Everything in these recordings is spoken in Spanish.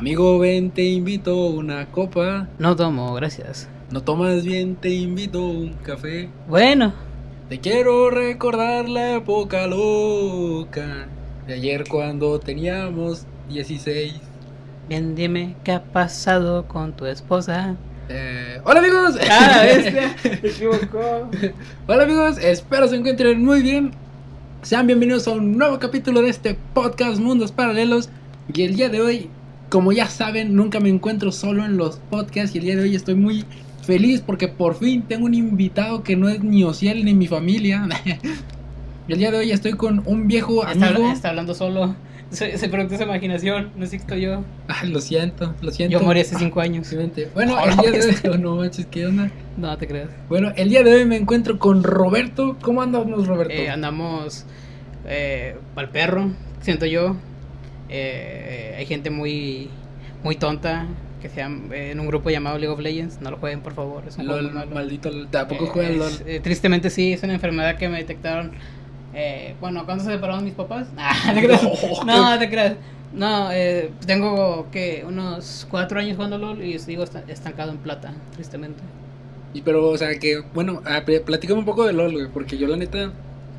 Amigo, ven, te invito una copa. No tomo, gracias. No tomas bien, te invito un café. Bueno, Te quiero recordar la época loca de ayer cuando teníamos 16. bien dime qué ha pasado con tu esposa. Eh, hola amigos. Ah, bestia, equivocó. Hola amigos, espero se encuentren muy bien. Sean bienvenidos a un nuevo capítulo de este podcast Mundos Paralelos. Y el día de hoy, como ya saben, nunca me encuentro solo en los podcasts. Y el día de hoy estoy muy feliz porque por fin tengo un invitado que no es ni Ociel ni mi familia. Y el día de hoy estoy con un viejo Está, amigo. está hablando solo. Se, se preguntó esa imaginación, no existo yo. Ah, lo siento, lo siento. Yo morí hace cinco años. Simplemente. Bueno, Oh, el día de hoy. No manches, ¿qué onda? No te creas. Bueno, el día de hoy me encuentro con Roberto. ¿Cómo andamos, Roberto? Eh, andamos eh, al perro, siento yo. Eh, hay gente muy, muy tonta que se llama- eh, en un grupo llamado League of Legends. No lo jueguen, por favor. Es un LOL, malo. maldito, LOL. tampoco Eh, juega es- LOL. eh, tristemente sí, es una enfermedad que me detectaron. eh, bueno, ¿cuándo se separaron mis papás? Ah, ¿te creas? No. No, te creas. No, eh, tengo que unos cuatro años jugando LOL y esta- estancado en plata, tristemente. Y pero, o sea, que, bueno, pl- platícame un poco de LOL, güey, porque yo la neta,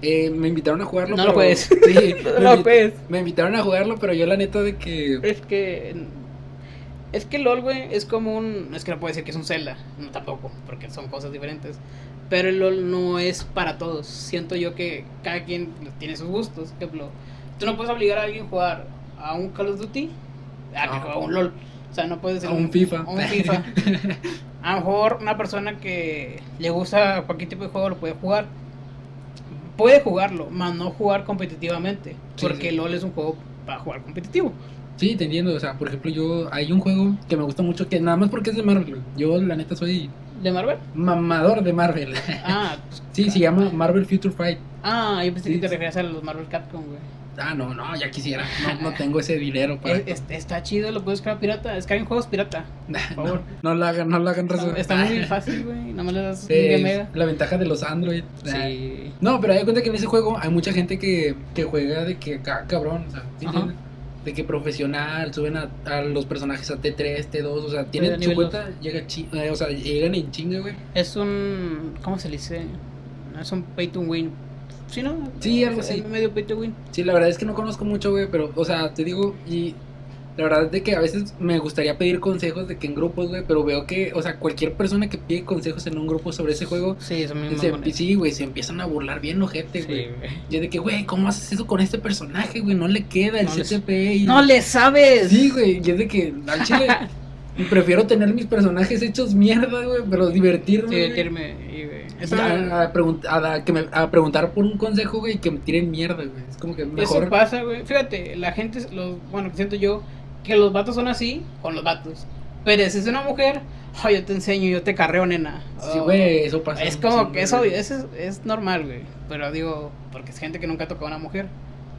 eh, me invitaron a jugarlo. No pero- lo puedes. Sí, No lo puedes. me invitaron a jugarlo, pero yo la neta de que... Es que. Es que LOL, güey, es como un. Es que no puedo decir que es un Zelda. No tampoco, porque son cosas diferentes. Pero el LOL no es para todos. Siento yo que cada quien tiene sus gustos. Por ejemplo, tú no puedes obligar a alguien a jugar a un Call of Duty a que No. juegue a un LOL. O sea, no puedes A un FIFA. A un FIFA. A lo mejor una persona que le gusta cualquier tipo de juego lo puede jugar. Puede jugarlo, más no jugar competitivamente. Sí, porque sí. LOL es un juego para jugar competitivo. Sí, te entiendo, o sea, por ejemplo, yo, hay un juego que me gusta mucho, que nada más porque es de Marvel. Yo la neta soy ¿De Marvel? mamador de Marvel. Ah, pues, Sí, se llama Marvel Future Fight. Ah, yo pensé Sí, que te referías a los Marvel Capcom, güey. Ah, no, no, ya quisiera, no, no tengo ese dinero para... Es- es- está chido, lo puedes crear pirata. Descarguen juegos pirata. no, favor. no lo hagan, no lo hagan razón. Está muy fácil, güey. Nada más le das Sí, un es de mega. la ventaja de los Android. Sí. No, pero hay cuenta que en ese juego hay mucha gente que, que juega de que ca- cabrón, o sea. De que profesional, suben a, a los personajes a T3, T2, o sea, tienen su cuenta, llega eh, o sea, llegan en chinga, güey. Es un. ¿Cómo se le dice? Es un pay to win. ¿Sí, no? Sí, algo Es así. medio pay to win. Sí, la verdad es que no conozco mucho, güey, pero, o sea, te digo, y la verdad es de que a veces me gustaría pedir consejos de que en grupos, güey, pero veo que, o sea, cualquier persona que pide consejos en un grupo sobre ese juego, Sí, son muy se, sí, güey, se empiezan a burlar bien ojete, güey. Y es de que, güey, ¿cómo haces eso con este personaje, güey? No le queda el No le- CTP y... ¡No le sabes! Sí, güey, y es de que al chile prefiero tener mis personajes hechos mierda, güey, pero divertirme. Sí, divertirme. y, güey, Eso, a, a pregun- a- a que me- a preguntar por un consejo, güey, y que me tiren mierda, güey. Es como que mejor. eso pasa, güey. Fíjate, la gente, los, bueno, que siento yo, que los vatos son así con los vatos. Pero si es una mujer, "Ay, yo te enseño, yo te carreo, nena. Sí, Oh, güey, eso pasa. Es como que eso es, es normal, güey. Pero digo, porque es gente que nunca ha tocado a una mujer.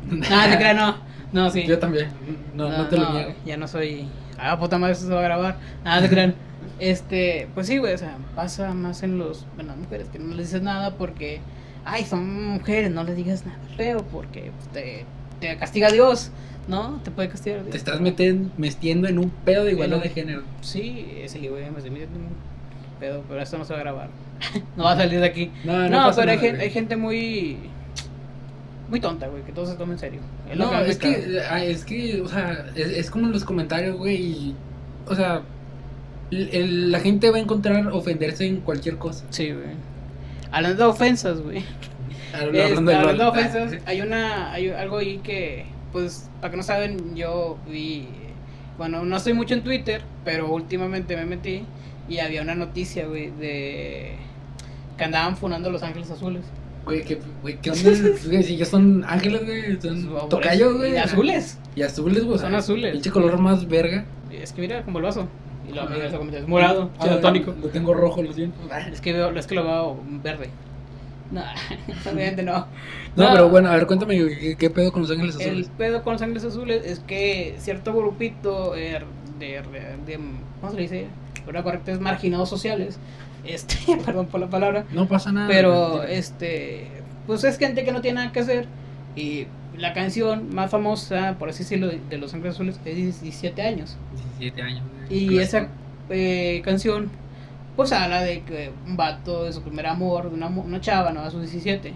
Nada, te creas, no. No, sí. Yo también. No, no, te lo niego. Ya no soy. Ah, puta madre, eso se va a grabar. Nada, te crean. Este, pues sí, güey, o sea, pasa más en los. En las mujeres, que no les dices nada porque. Ay, son mujeres, no les digas nada feo porque te, te castiga Dios, ¿no? Te puede castigar Dios. Te estás meten- metiendo en un pedo de igualdad de género. Sí, sí, güey, me estoy metiendo en un pedo, pero esto no se va a grabar. no va a salir de aquí. No, no, No, pero hay, hay gente muy. Muy tonta, güey, que todo se toma en serio. Es No, que es que, es que, o sea, es, es como en los comentarios, güey, o sea, el- el- la gente va a encontrar ofenderse en cualquier cosa. Sí, güey. Hablando de ofensas, güey. Hablando Este, de hablando de ofensas, hay una hay algo ahí que, pues, para que no saben, yo vi, bueno, no estoy mucho en Twitter, pero últimamente me metí y había una noticia, güey, de que andaban funando Los Ángeles Azules. Güey, ¿qué, güey, ¿qué onda? Güey, si ya son ángeles, güey, son tocayos, güey. Y azules. Y azules, güey. Son azules. Pinche color más verga. Es que mira, como el vaso. Y lo comenta, es morado, Ah, tónico. Lo tengo rojo, lo siento. Es que veo, es que lo veo verde. No, obviamente no. No, pero bueno, a ver, cuéntame, ¿qué, qué pedo con los ángeles El azules? pedo con los ángeles azules es que cierto grupito eh, de, de, de- ¿cómo se le dice? Ahora correcto es marginados sociales. Este, perdón por la palabra, No pasa nada. pero este, pues es gente que no tiene nada que hacer Y la canción más famosa, por así decirlo, de Los Ángeles Azules es 17 años. 17 años. Y Clásico. esa eh, canción, pues habla de que un vato de su primer amor, de una, una chava, ¿no? A sus 17,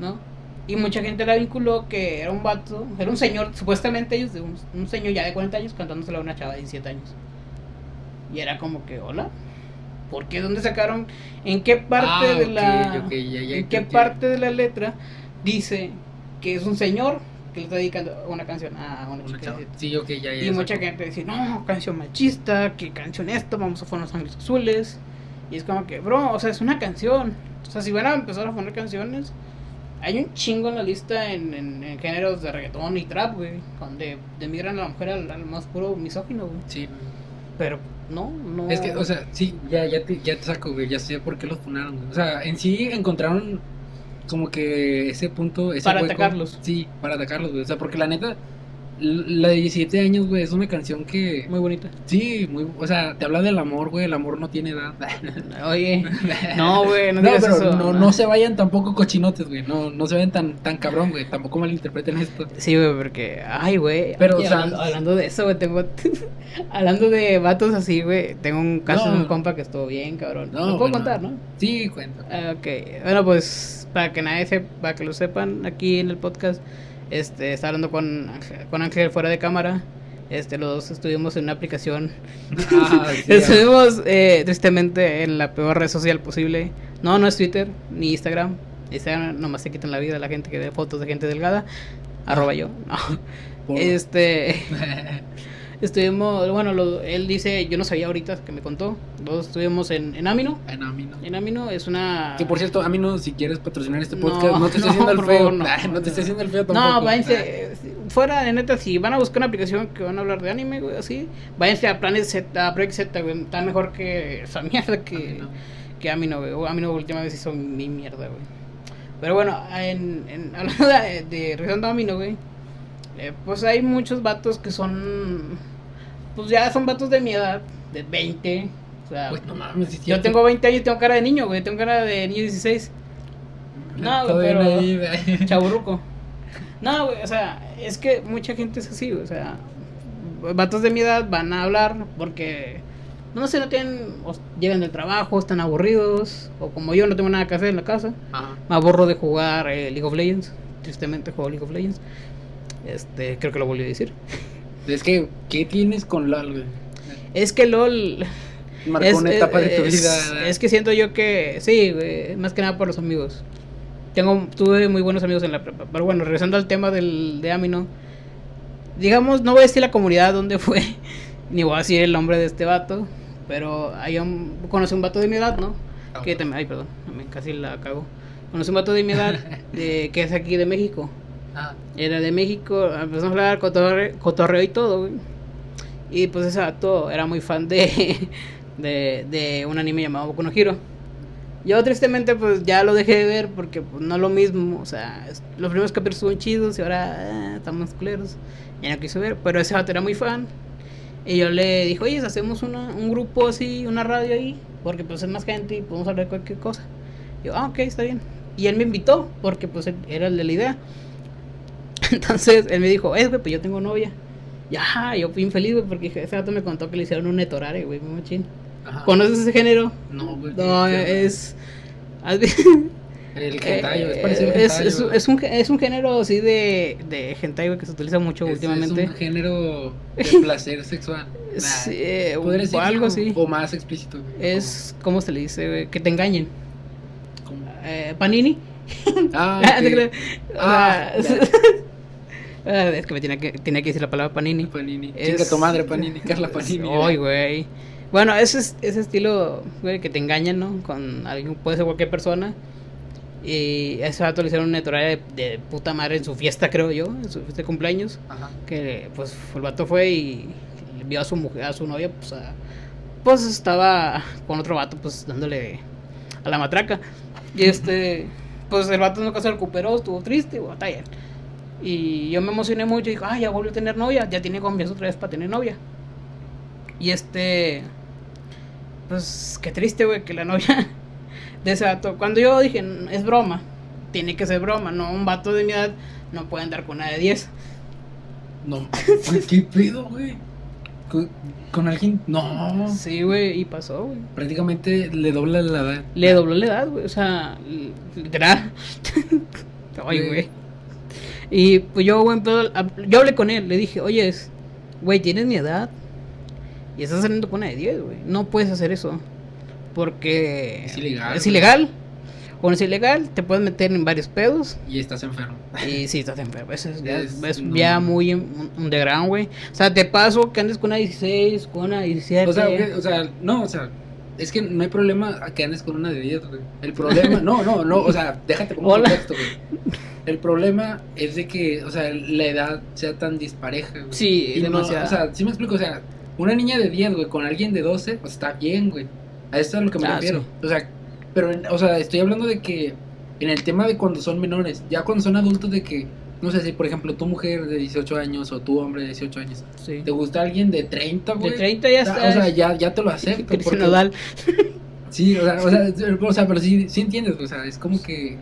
¿no? Y mucha gente la vinculó que era un vato, era un señor, supuestamente ellos, de un, un señor ya de 40 años cantándosela a una chava de 17 años. Y era como que, hola, ¿por qué? ¿Dónde sacaron? ¿En qué parte Ah, de la... ok, ya, ya, ¿En qué parte de la letra dice que es un señor que le está dedicando una canción a una, Una chica de chava. 17? Sí, ok, ya, ya. Y mucha saco. gente dice, no, canción machista, que canción esto, vamos a poner los ángeles azules. Y es como que, bro, o sea, es una canción. O sea, si van a empezar a poner canciones, hay un chingo en la lista en, en, en géneros de reggaetón y trap, güey, donde demigran a la mujer al, al más puro misógino, güey. Sí. Pero no, no. Es que, o sea, sí, ya, ya, te, ya te saco, güey. Ya sé por qué los funaron, güey. O sea, en sí encontraron como que ese punto. Ese Para hueco. atacarlos. Sí, para atacarlos, güey. O sea, porque la neta, la de 17 años, güey, es una canción que. Muy bonita. Sí, muy. O sea, te habla del amor, güey. El amor no tiene edad. Oye, no, güey, no, No, digas pero eso. no, no se vayan tampoco cochinotes, güey. No, no se vayan tan, tan cabrón, güey. Tampoco malinterpreten esto. Sí, güey, porque, ay, güey. Pero, oye, o sea, hablando, hablando de eso, güey, tengo. hablando de vatos así, güey, tengo un caso No. de un compa que estuvo bien, cabrón. No, No, puedo bueno. contar, ¿no? Sí, cuenta. Ah, Ok, bueno, pues para que nadie sepa, para que lo sepan aquí en el podcast, este, está hablando con, con Ángel fuera de cámara. Este, los dos estuvimos en una aplicación. Ah, sí, estuvimos eh, tristemente en la peor red social posible. No, no es Twitter ni Instagram. Instagram nomás se quitan la vida a la gente que ve fotos de gente delgada. Arroba yo. No. Este, estuvimos, bueno, lo- él dice, yo no sabía ahorita que me contó. Los estuvimos en, en Amino. Ay, no, a mí no. En Amino es una. Que por cierto, a mí no, si quieres patrocinar este podcast, no, te estoy no, haciendo el feo. favor, no. Te estoy haciendo el feo tampoco. No, váyanse. Fuera de neta, si van a buscar una aplicación que van a hablar de anime, güey, así, váyanse a Planet Z, a Project Z, güey. Está mejor que esa mierda que, que Amino, güey. O Amino, última vez hizo mi mierda, güey. Pero bueno, en, en, hablando de, de a Amino, güey, eh, pues hay muchos vatos que son. Pues ya son vatos de mi edad, de 20. O sea, Pues no mames, sí, yo tengo 20 años y tengo cara de niño, güey. Tengo cara de niño 16. No, güey, pero- ahí, güey. Chaburruco. No, güey, o sea, es que mucha gente es así, güey, o sea, vatos de mi edad van a hablar porque, no sé, no tienen, o llegan del trabajo, están aburridos, o como yo no tengo nada que hacer en la casa, Ajá. me aburro de jugar eh, League of Legends, tristemente juego League of Legends, este, creo que lo volví a decir. Es que, ¿qué tienes con LOL, güey? Es que LOL... Marcó es, una etapa de tu es- vida. Es que siento yo que, sí, güey, más que nada por los amigos. Tengo, tuve muy buenos amigos en la prepa. Pero bueno, regresando al tema del, de Amino. Digamos, no voy a decir la comunidad donde fue, ni voy a decir el nombre de este vato. Pero hay un, conocí un vato de mi edad, ¿no? Ah, Que también, ay, perdón, casi la cago. Conocí un vato de mi edad de, que es aquí de México. Ah, Era de México, empezamos a hablar cotorre- cotorreo y todo, güey. Y pues ese vato era muy fan de, de, de un anime llamado Boku no. Yo tristemente pues ya lo dejé de ver porque pues, no es lo mismo, o sea, los primeros capítulos estuvieron chidos y ahora eh, están más culeros. Ya no quise ver, pero ese vato era muy fan. Y yo le dije, oye, hacemos una, un grupo así, una radio ahí, porque pues es más gente y podemos hablar de cualquier cosa. Y yo, ah, ok, está bien. Y él me invitó, porque pues era el de la idea. Entonces él me dijo, es güey, pues yo tengo novia. Ya, yo fui infeliz, güey, porque ese vato me contó que le hicieron un netorare, güey, muy machín. ajá. ¿Conoces ese género? No, güey. No, ¿qué- qué- es. ¿has vi- El Eh, hentai, güey, es un, es un género así de, de hentai, güey, que se utiliza mucho últimamente. Es un género de placer sexual. Sí, Nah, eh, o decir algo como- así. O más explícito, güey. Es, ¿cómo se le dice, güey? Que te engañen. Como- como- Eh, Panini. Ah, Ah, te ok. creas. O Ah, sea, ah, es que me tenía que, tenía que decir la palabra Panini. Panini. Es- Chinga tu madre, Panini. Carla Panini. Ay, güey. Bueno, ese, es- ese estilo, güey, que te engañan, ¿no? Con alguien, puede ser cualquier persona. Y a ese vato le hicieron una de, de puta madre en su fiesta, creo yo, en su fiesta de cumpleaños. Ajá. Que pues el vato fue y vio a su mujer, a su novia, pues, a- pues estaba con otro vato, pues dándole a la matraca. Y este, pues el vato nunca se recuperó, estuvo triste, batalla. Y yo me emocioné mucho y dije, ah, ya volvió a tener novia, ya tiene confianza otra vez para tener novia. Y este, pues qué triste, güey, que la novia de ese vato, cuando yo dije, es broma, tiene que ser broma, no un vato de mi edad no puede andar con una de 10. No, ¿qué pedo, güey? Con, con alguien. No. Sí, güey, y pasó, güey. Prácticamente le dobla la edad. Le dobló la edad, güey, o sea, literal. Ay, Güey. Y pues yo, güey, pedo, yo hablé con él, le dije, oye, güey, tienes mi edad y estás saliendo con una de 10, güey. No puedes hacer eso. Porque Es ilegal, Es ilegal. O no es ilegal, te puedes meter en varios pedos. Y estás enfermo. Y sí, estás enfermo. Eso es, ya, Es- es no. ya muy un- underground, güey. O sea, te paso que andes con una 16, con una 17. O sea, güey, o sea, no, o sea, es que no hay problema a que andes con una de 10, güey. El problema, no, no, no, o sea, déjate con un contexto, güey. El problema es de que, o sea, la edad sea tan dispareja, güey. Sí, Y no, demasiado. o sea, sí me explico, o sea, una niña de 10, güey, con alguien de 12, pues está bien, güey. A esto es a lo que me Ah, refiero. sí. O sea, pero, en- o sea, estoy hablando de que en el tema de cuando son menores, ya cuando son adultos de que, no sé si, por ejemplo, tu mujer de 18 años o tu hombre de 18 años, sí. ¿te gusta alguien de 30, güey? De 30 ya está. O sea, ya, ya te lo acepto. Porque-. Sí, o sea, o sea, o sea, pero sí, sí entiendes, o sea, es como que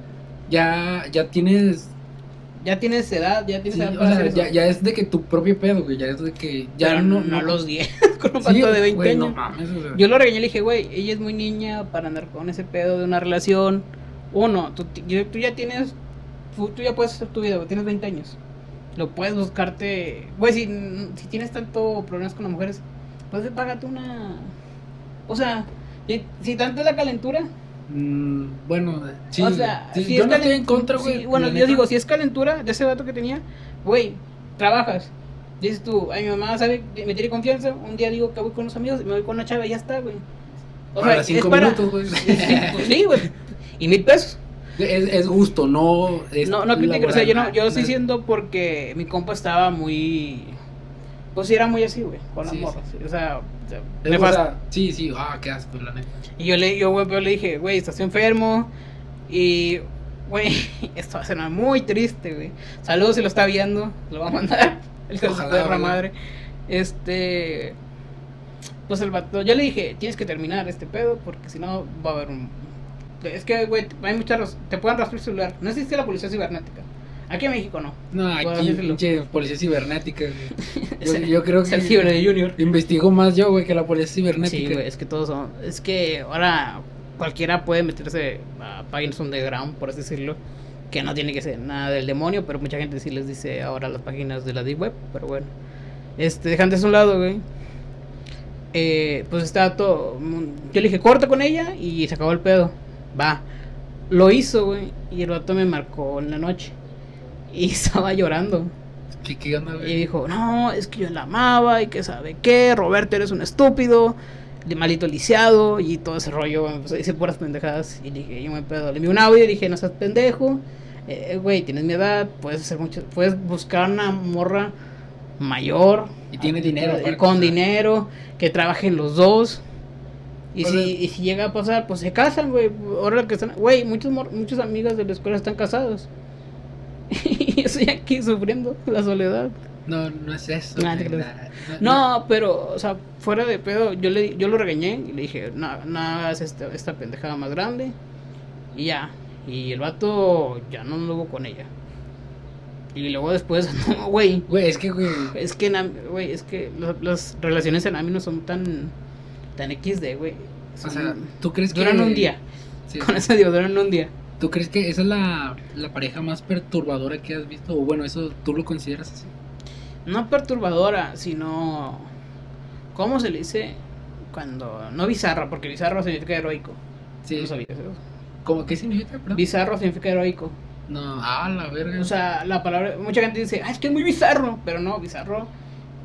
ya, ya tienes, Ya tienes edad, ya tienes sí, edad o sea, ya, ya es de que tu propio pedo, güey, ya es de que ya Pero no, no, a los 10, con un sí, pato de 20 güey, años. no mames, o sea, Yo lo regañé y le dije, güey, ella es muy niña para andar con ese pedo de una relación. Uno, tú, tú ya tienes, tú, tú ya puedes hacer tu vida, güey, tienes 20 años. Lo puedes buscarte, güey, si, si tienes tanto problemas con las mujeres, pues págate una... O sea, si, si tanto es la calentura, mm, bueno, sí, o sea, sí, si yo es no estoy en contra, güey. sí, bueno, yo neta. digo, si es calentura de ese vato que tenía, güey, trabajas. Dices tú, ay, mi mamá sabe, me tiene confianza. Un día digo que voy con los amigos y me voy con una chava y ya está, güey. O Para sea, cinco es minutos, güey. Sí, pues sí, güey. Y mil pesos. Es, es gusto, no es No, no critico, o sea, yo no, yo lo estoy diciendo porque mi compa estaba muy. Pues sí, era muy así, güey, con las Sí, morras. O sea, es- o sea, sí, sí, ah, qué asco, la neta. Y yo le, yo, güey, pero le dije, güey, estás enfermo. Y, güey, esto va a ser muy triste, güey. Saludos si lo está viendo, lo va a mandar. El Ojalá, perra madre. Este. Pues el vato, yo le dije, tienes que terminar este pedo porque si no va a haber un. Es que, güey, hay muchas. Te pueden rastrear el celular. No existe la policía cibernética. Aquí en México no. No, aquí, pinche policía cibernética, güey. Es Yo, yo creo es que el ciber de Junior. investigo más yo, güey, que la policía cibernética. Sí, güey, es que todos son. Es que ahora cualquiera puede meterse a páginas underground, por así decirlo. Que no tiene que ser nada del demonio, pero mucha gente sí les dice ahora las páginas de la Deep Web. Pero bueno, este, dejando eso a un lado, güey. Eh, pues estaba todo. Yo le dije, corta con ella y se acabó el pedo. Va. Lo hizo, güey. Y el vato me marcó en la noche. Y estaba llorando. ¿Qué, qué onda, Y dijo, no, es que yo la amaba y que sabe qué, Roberto eres un estúpido, de malito lisiado y todo ese rollo, a decir puras pendejadas y dije, yo me pedo, le envié un audio y dije, no seas pendejo, eh, güey, tienes mi edad, puedes hacer mucho, puedes buscar una morra mayor, Y tiene dinero, eh, con dinero, que trabajen los dos. Y si, y si llega a pasar, pues se casan, güey. Ahora que están, güey, muchos, muchos amigas de la escuela están casados. y estoy aquí sufriendo la soledad. No, no es eso. Nah, No, pero, o sea, fuera de pedo, yo le yo lo regañé y le dije, no, no hagas esta, esta pendejada más grande. Y ya. Y el vato ya no anduvo con ella. Y luego después, no, güey. Güey, es que, güey. Es que, güey, es que las relaciones en AMI no son tan, tan XD, güey. O sea, ¿tú crees que. duran un día. Sí, Con eso digo, duran un día. ¿Tú crees que esa es la, la pareja más perturbadora que has visto? O bueno, eso tú lo consideras así. No perturbadora, sino. ¿Cómo se le dice? Cuando. No bizarra, porque bizarro significa heroico. Sí. ¿No sabías eso? ¿Cómo, ¿Qué significa, perdón? Bizarro significa heroico. No, ah, la verga. O sea, la palabra. Mucha gente dice, ah, es que es muy bizarro. Pero no, bizarro.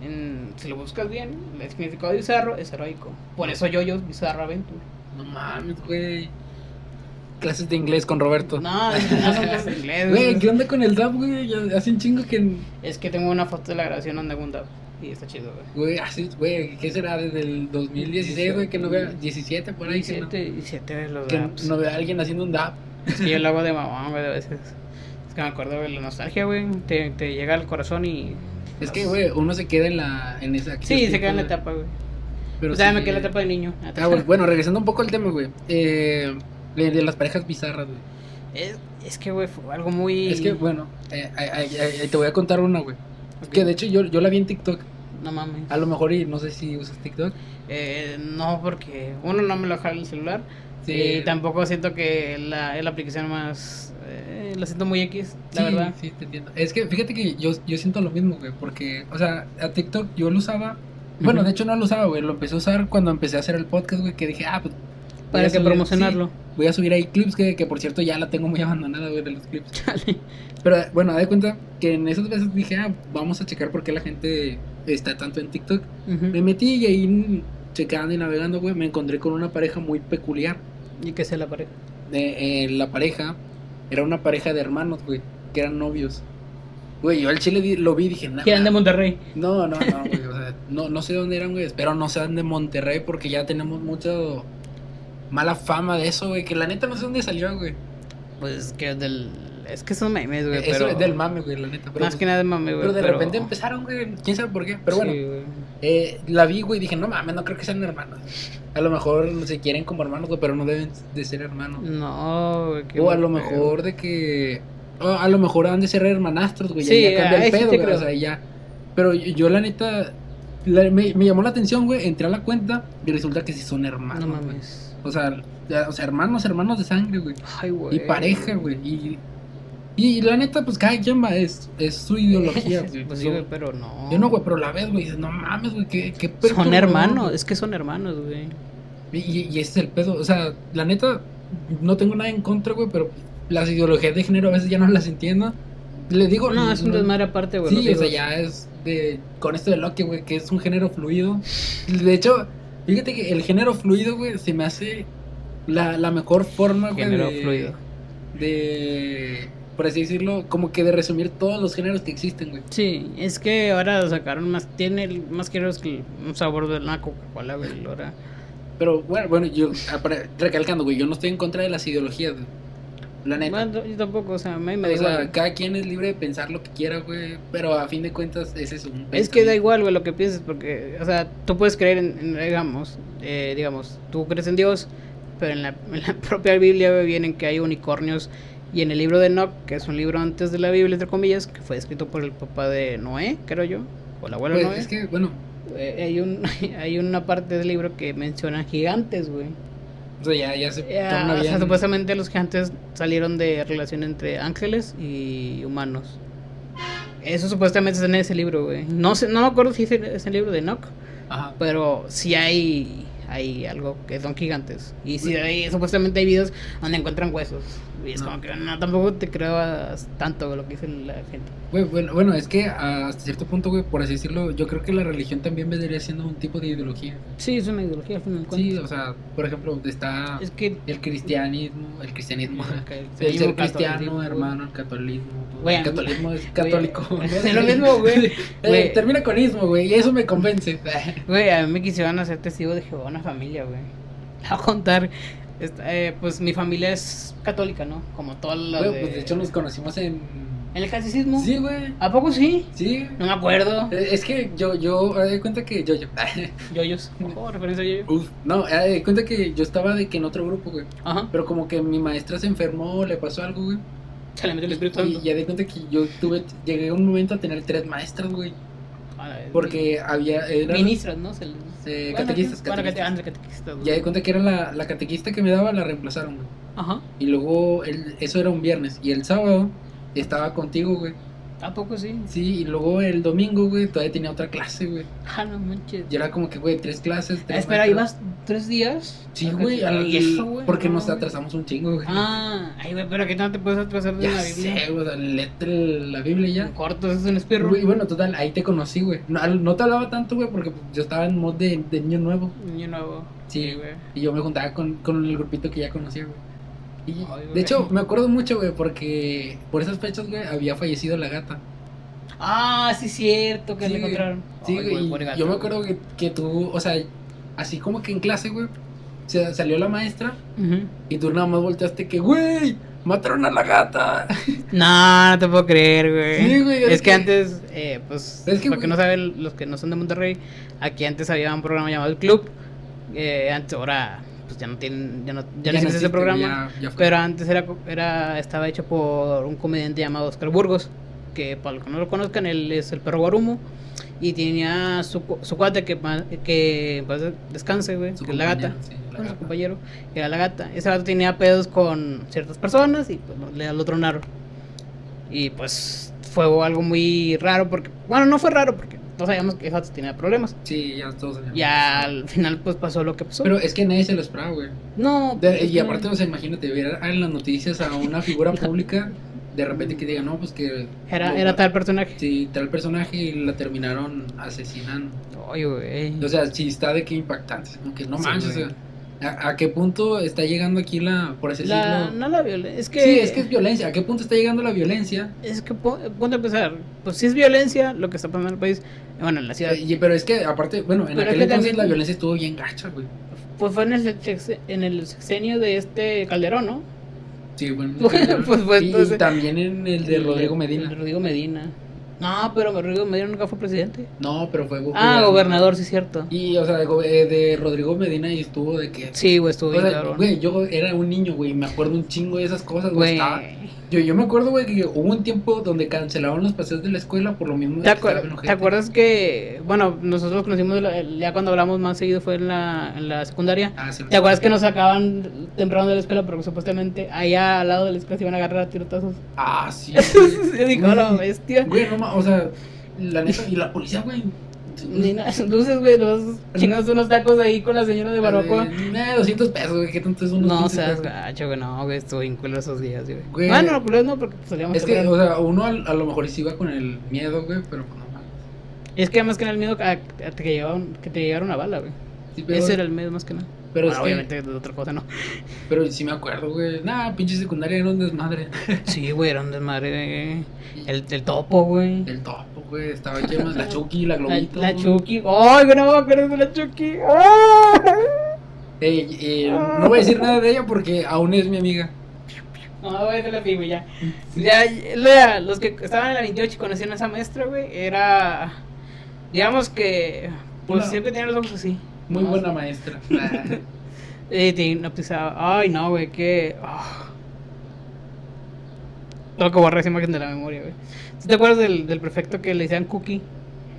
en- si lo buscas bien, el significado de bizarro es heroico. Por eso yo, yo, bizarro aventura. no mames, güey. Clases de inglés con Roberto. No, es que no son cosas de inglés. Güey, güey. ¿qué onda con el DAP, güey? Hace un chingo que. Es que tengo una foto de la grabación donde hago un dab. Y está chido, güey. Güey, así, güey, ¿qué será desde el 2016, güey? Que no vea. 17 por ahí. Que no, 17, 17 de los que dabs. no vea a alguien haciendo un DAP. Es que yo lo hago de mamá, güey, a veces. Es que me acuerdo de la nostalgia, güey. Te, te llega al corazón y. Es que, güey, uno se queda en la. En esa Sí, se queda en la etapa, güey. Pero o sea, sí, me quedé en la etapa de niño. Ah, bueno, bueno, regresando un poco al tema, güey. Eh, de, de las parejas bizarras, güey. Es, es que, güey, fue algo muy... Es que, bueno, eh, ay, ay, te voy a contar una, güey. Ok. Que de hecho yo, yo la vi en TikTok. No mames. A lo mejor, y no sé si usas TikTok. Eh, no, porque uno no me lo jala el celular. Sí. Y tampoco siento que la, es la aplicación más... eh, la siento muy X, la sí, verdad. Sí, te entiendo. Es que fíjate que yo, yo siento lo mismo, güey. Porque, o sea, a TikTok yo lo usaba. Bueno, de hecho no lo usaba, güey. Lo empecé a usar cuando empecé a hacer el podcast, güey. Que dije, ah, pues. Para que subir- promocionarlo. sí, voy a subir ahí clips que, que, por cierto, ya la tengo muy abandonada, güey, de los clips. Chale. Pero bueno, da de cuenta que en esas veces dije, ah, vamos a checar por qué la gente está tanto en TikTok. Me metí y ahí checando y navegando, güey, me encontré con una pareja muy peculiar. ¿Y qué sea la pareja? De, eh, la pareja era una pareja de hermanos, güey, que eran novios. Güey, yo al chile lo vi y dije, Que eran de Monterrey. no, no, no, güey, o sea, no, no sé dónde eran, güey, espero no sean de Monterrey porque ya tenemos mucho mala fama de eso, güey, que la neta no sé dónde salió, güey. Pues que del... Es que son memes, güey, Eso pero... es del mame, güey, la neta. Pero, Más que nada de mame, güey. pero de repente empezaron, güey, quién sabe por qué, pero bueno. Sí. Eh, la vi, güey, dije, no mames, no creo que sean hermanos. A lo mejor se quieren como hermanos, güey, pero no deben de ser hermanos. No, güey. o a lo mejor de que. o a lo mejor han de ser hermanastros, güey. Sí, ya, cambia el pedo, güey. creo. O sea, ya. Pero yo, yo, la neta. la- me, me llamó la atención, güey. Entré a la cuenta y resulta que sí son hermanos. No mames. O sea, ya- o sea, hermanos, hermanos de sangre, güey. Ay, güey. Y pareja, güey. Y, y la neta, pues cada quien va, es, es su ideología, güey. Pues sí, güey, pero no. Yo no, güey, pero la ves, güey, y dices, no mames, güey, qué, qué Son perturbador, hermanos, güey". es que son hermanos, güey. Y, y, y ese es el pedo. O sea, la neta, no tengo nada en contra, güey, pero las ideologías de género a veces ya no las entiendo. Le digo. No, es un desmadre aparte, güey. Sí, o sea, ya es de. Con esto de Loki, güey, que es un género fluido. De hecho, fíjate que el género fluido, güey, se me hace la, la mejor forma, güey. Género de, fluido. De. Por así decirlo, como que de resumir todos los géneros que existen, güey. Sí, es que ahora sacaron más. Tiene el- más géneros que el- un sabor de la Coca-Cola, güey. Ahora. Pero bueno, bueno, yo recalcando, güey, yo no estoy en contra de las ideologías, güey. La neta. Bueno, yo tampoco, o sea, a mí me da O sea, igual. cada quien es libre de pensar lo que quiera, güey. Pero a fin de cuentas, ese es un. Es que da igual, güey, lo que pienses, porque, o sea, tú puedes creer en, en, digamos, eh, digamos, tú crees en Dios, pero en la, en la propia Biblia güey, vienen que hay unicornios, y en el libro de Enoch, que es un libro antes de la Biblia, entre comillas, que fue escrito por el papá de Noé, creo yo, o el abuelo de Pues, Noé, es que, bueno, eh, hay, un, hay una parte del libro que menciona gigantes, güey. O sea, ya, ya se Eh, torna o sea, bien- supuestamente los gigantes salieron de relación entre ángeles y humanos. Eso supuestamente está en ese libro, güey. No sé, no me acuerdo si es ese libro de Enoch, Ajá. pero sí hay, hay algo que son gigantes. Y sí hay, supuestamente hay videos donde encuentran huesos. Y es No. como que no, tampoco te creas tanto lo que dice la gente. Güey, bueno, bueno, es que hasta cierto punto, güey, por así decirlo, yo creo que la religión también vendría siendo un tipo de ideología. Sí, es una ideología al final Sí, o sea, por ejemplo, está es que el cristianismo, el cristianismo, el el ser catolicismo, cristiano, hermano, el catolicismo. Güey, el catolismo es católico. es lo mismo, güey. Eh, termina con ismo, güey, y eso me convence. Güey, a mí me quisieron hacer testigo de Jehová una familia, güey. A contar, esta- eh, pues mi familia es católica, ¿no? Como todas las Güey, de... pues de hecho nos conocimos en. ¿En el catecismo? Sí, güey. ¿A poco sí? Sí. No me acuerdo. Eh, Es que yo, yo, de cuenta que yo, yo. Yoyos. Ojo, referencia a yoyo. Uf, no, de cuenta que yo estaba de que en otro grupo, güey. Ajá. Pero como que mi maestra se enfermó, le pasó algo, güey. Se le metió el Espíritu Y Santo. ya de cuenta que yo tuve, llegué a un momento a tener tres maestras, güey. Porque había. Era, Ministras, ¿no? Se Eh, catequistas, Bueno, catequistas. Ya de cuenta que era la, la catequista que me daba, la reemplazaron, güey. Ajá. Y luego, el, eso era un viernes. Y el sábado estaba contigo, güey. ¿A poco sí? Sí, y luego el domingo, güey, todavía tenía otra clase, güey. Ah, no manches. Y era como que, güey, tres clases. Ah, Tres espera. ¿ibas tres días? Sí, ¿A güey, al- ¿Y eso, güey? porque No, nos güey. atrasamos un chingo, güey. Ah, ay, güey, pero que no te puedes atrasar de ya la Biblia. sé, güey, o sea, el- la Biblia ya. Corto, eso es un espirro. Y bueno, total, ahí te conocí, güey. No, al- no te hablaba tanto, güey, porque yo estaba en mod de, de niño nuevo. Niño nuevo. Sí, güey. Y yo me juntaba con, con el grupito que ya conocía, güey. Y, Ay, güey. de hecho, me acuerdo mucho, güey, porque por esas fechas, güey, había fallecido la gata. Ah, sí, cierto, que Sí, le encontraron. Sí, Ay, güey. y pobre gato, yo me acuerdo que, que tú, o sea, así como que en clase, güey, se salió la maestra y tú nada más volteaste que, güey, mataron a la gata. No, no te puedo creer, güey. Sí, güey, Es, es que, que- antes, eh, pues, Es que, porque güey- no saben los que no son de Monterrey, aquí antes había un programa llamado El Club. Eh, antes, ahora, pues ya no tienen, ya no, ya Ya no existe ese programa. ya- pero antes era, era, estaba hecho por un comediante llamado Oscar Burgos, que para los que no lo conozcan, él es el perro Guarumo. Y tenía su, su cuate que, que pues, descanse, güey, que es la gata. sí, la Bueno, su compañero, que era la gata. Ese gato tenía pedos con ciertas personas y pues le lo tronaron. Y pues fue algo muy raro porque, bueno, no fue raro porque todos sabíamos que tenía problemas. Sí, ya todos sabíamos. Ya al final pues pasó lo que pasó. Pero es que nadie se lo esperaba, güey. no, De- y no. aparte, o sea, imagínate, ver en las noticias a una figura pública, de repente que diga, no, pues que... era, lo- era tal personaje. Sí, tal personaje y la terminaron asesinando. Oye, güey. O sea, sí está de que impactante. Como que no Sí, manches, o güey. sea, ¿a, a qué punto está llegando aquí la, por así La- decirlo? no la violencia. Es que. Sí, es que es violencia. ¿A qué punto está llegando la violencia? Es que ponte a empezar. Pues si es violencia lo que está pasando en el país. Bueno, en la ciudad. Y- pero es que, aparte, bueno, en Pero aquel es que entonces también- la violencia estuvo bien gacha, güey. Pues fue en el, en el sexenio de este Calderón, ¿no? Sí, bueno. Pues, pues, y, y entonces- también en el de Rodrigo El Medina. de Rodrigo Medina. No, pero Rodrigo Medina nunca fue presidente. No, pero fue Ah, gobernador, sí, cierto. Y, o sea, de, eh, de Rodrigo Medina y estuvo de que... Sí, güey, estuvo O bien sea, cabrón. güey, yo era un niño, güey, me acuerdo un chingo de esas cosas, güey. Estaba- Yo, yo me acuerdo, güey, que hubo un tiempo donde cancelaron los paseos de la escuela por lo mismo. de ¿Te, acuer- ¿Te acuerdas que, bueno, nosotros conocimos la- ya cuando hablamos más seguido fue en la, en la secundaria? Ah, sí, ¿Te acuerdas que nos sacaban temprano de la escuela porque supuestamente allá al lado de la escuela se iban a agarrar a tirotazos? Ah, sí. Yo digo, "A la bestia. Güey, no o sea, la neta, y la policía, güey. Ni nada, entonces, güey, los chingados unos tacos ahí con la señora de Barbacoa. Eh, nah, 200 pesos, güey, ¿qué tanto es unos No 15 seas pesos? gacho, güey, no, güey, estuvo bien culero esos días, güey. Güey. Bueno, no, culero no, porque salíamos Es que, o sea, uno al- a, lo mejor sí iba con el miedo, güey, pero pues, no mames. Es que más que nada el miedo a, a que, llevaron, que te llegara una bala, güey. Sí, Ese era el miedo más que nada. Pero Bueno, es que- obviamente de otra cosa no. pero sí me acuerdo, güey. Nah, pinche secundaria era un desmadre. Sí, güey, era un desmadre. El, el topo, güey. El topo, güey, estaba lleno la Chucky, la La, Globito. la Chucky. ¡Ay, güey, no me acuerdo de la Chucky! Eh, no voy a decir nada de ella porque aún es mi amiga. No, güey, de la pigo ya. Ya, la- los que estaban en la 28 y conocían a esa maestra, güey, era. Digamos que. Pues siempre tenía los ojos así. Muy No, buena maestra. Eh, te hipnotizaba. Ay, no, güey, que. ah. Tengo que borrar esa imagen de la memoria, güey. ¿Sí ¿Te acuerdas del, del prefecto que le decían Cookie?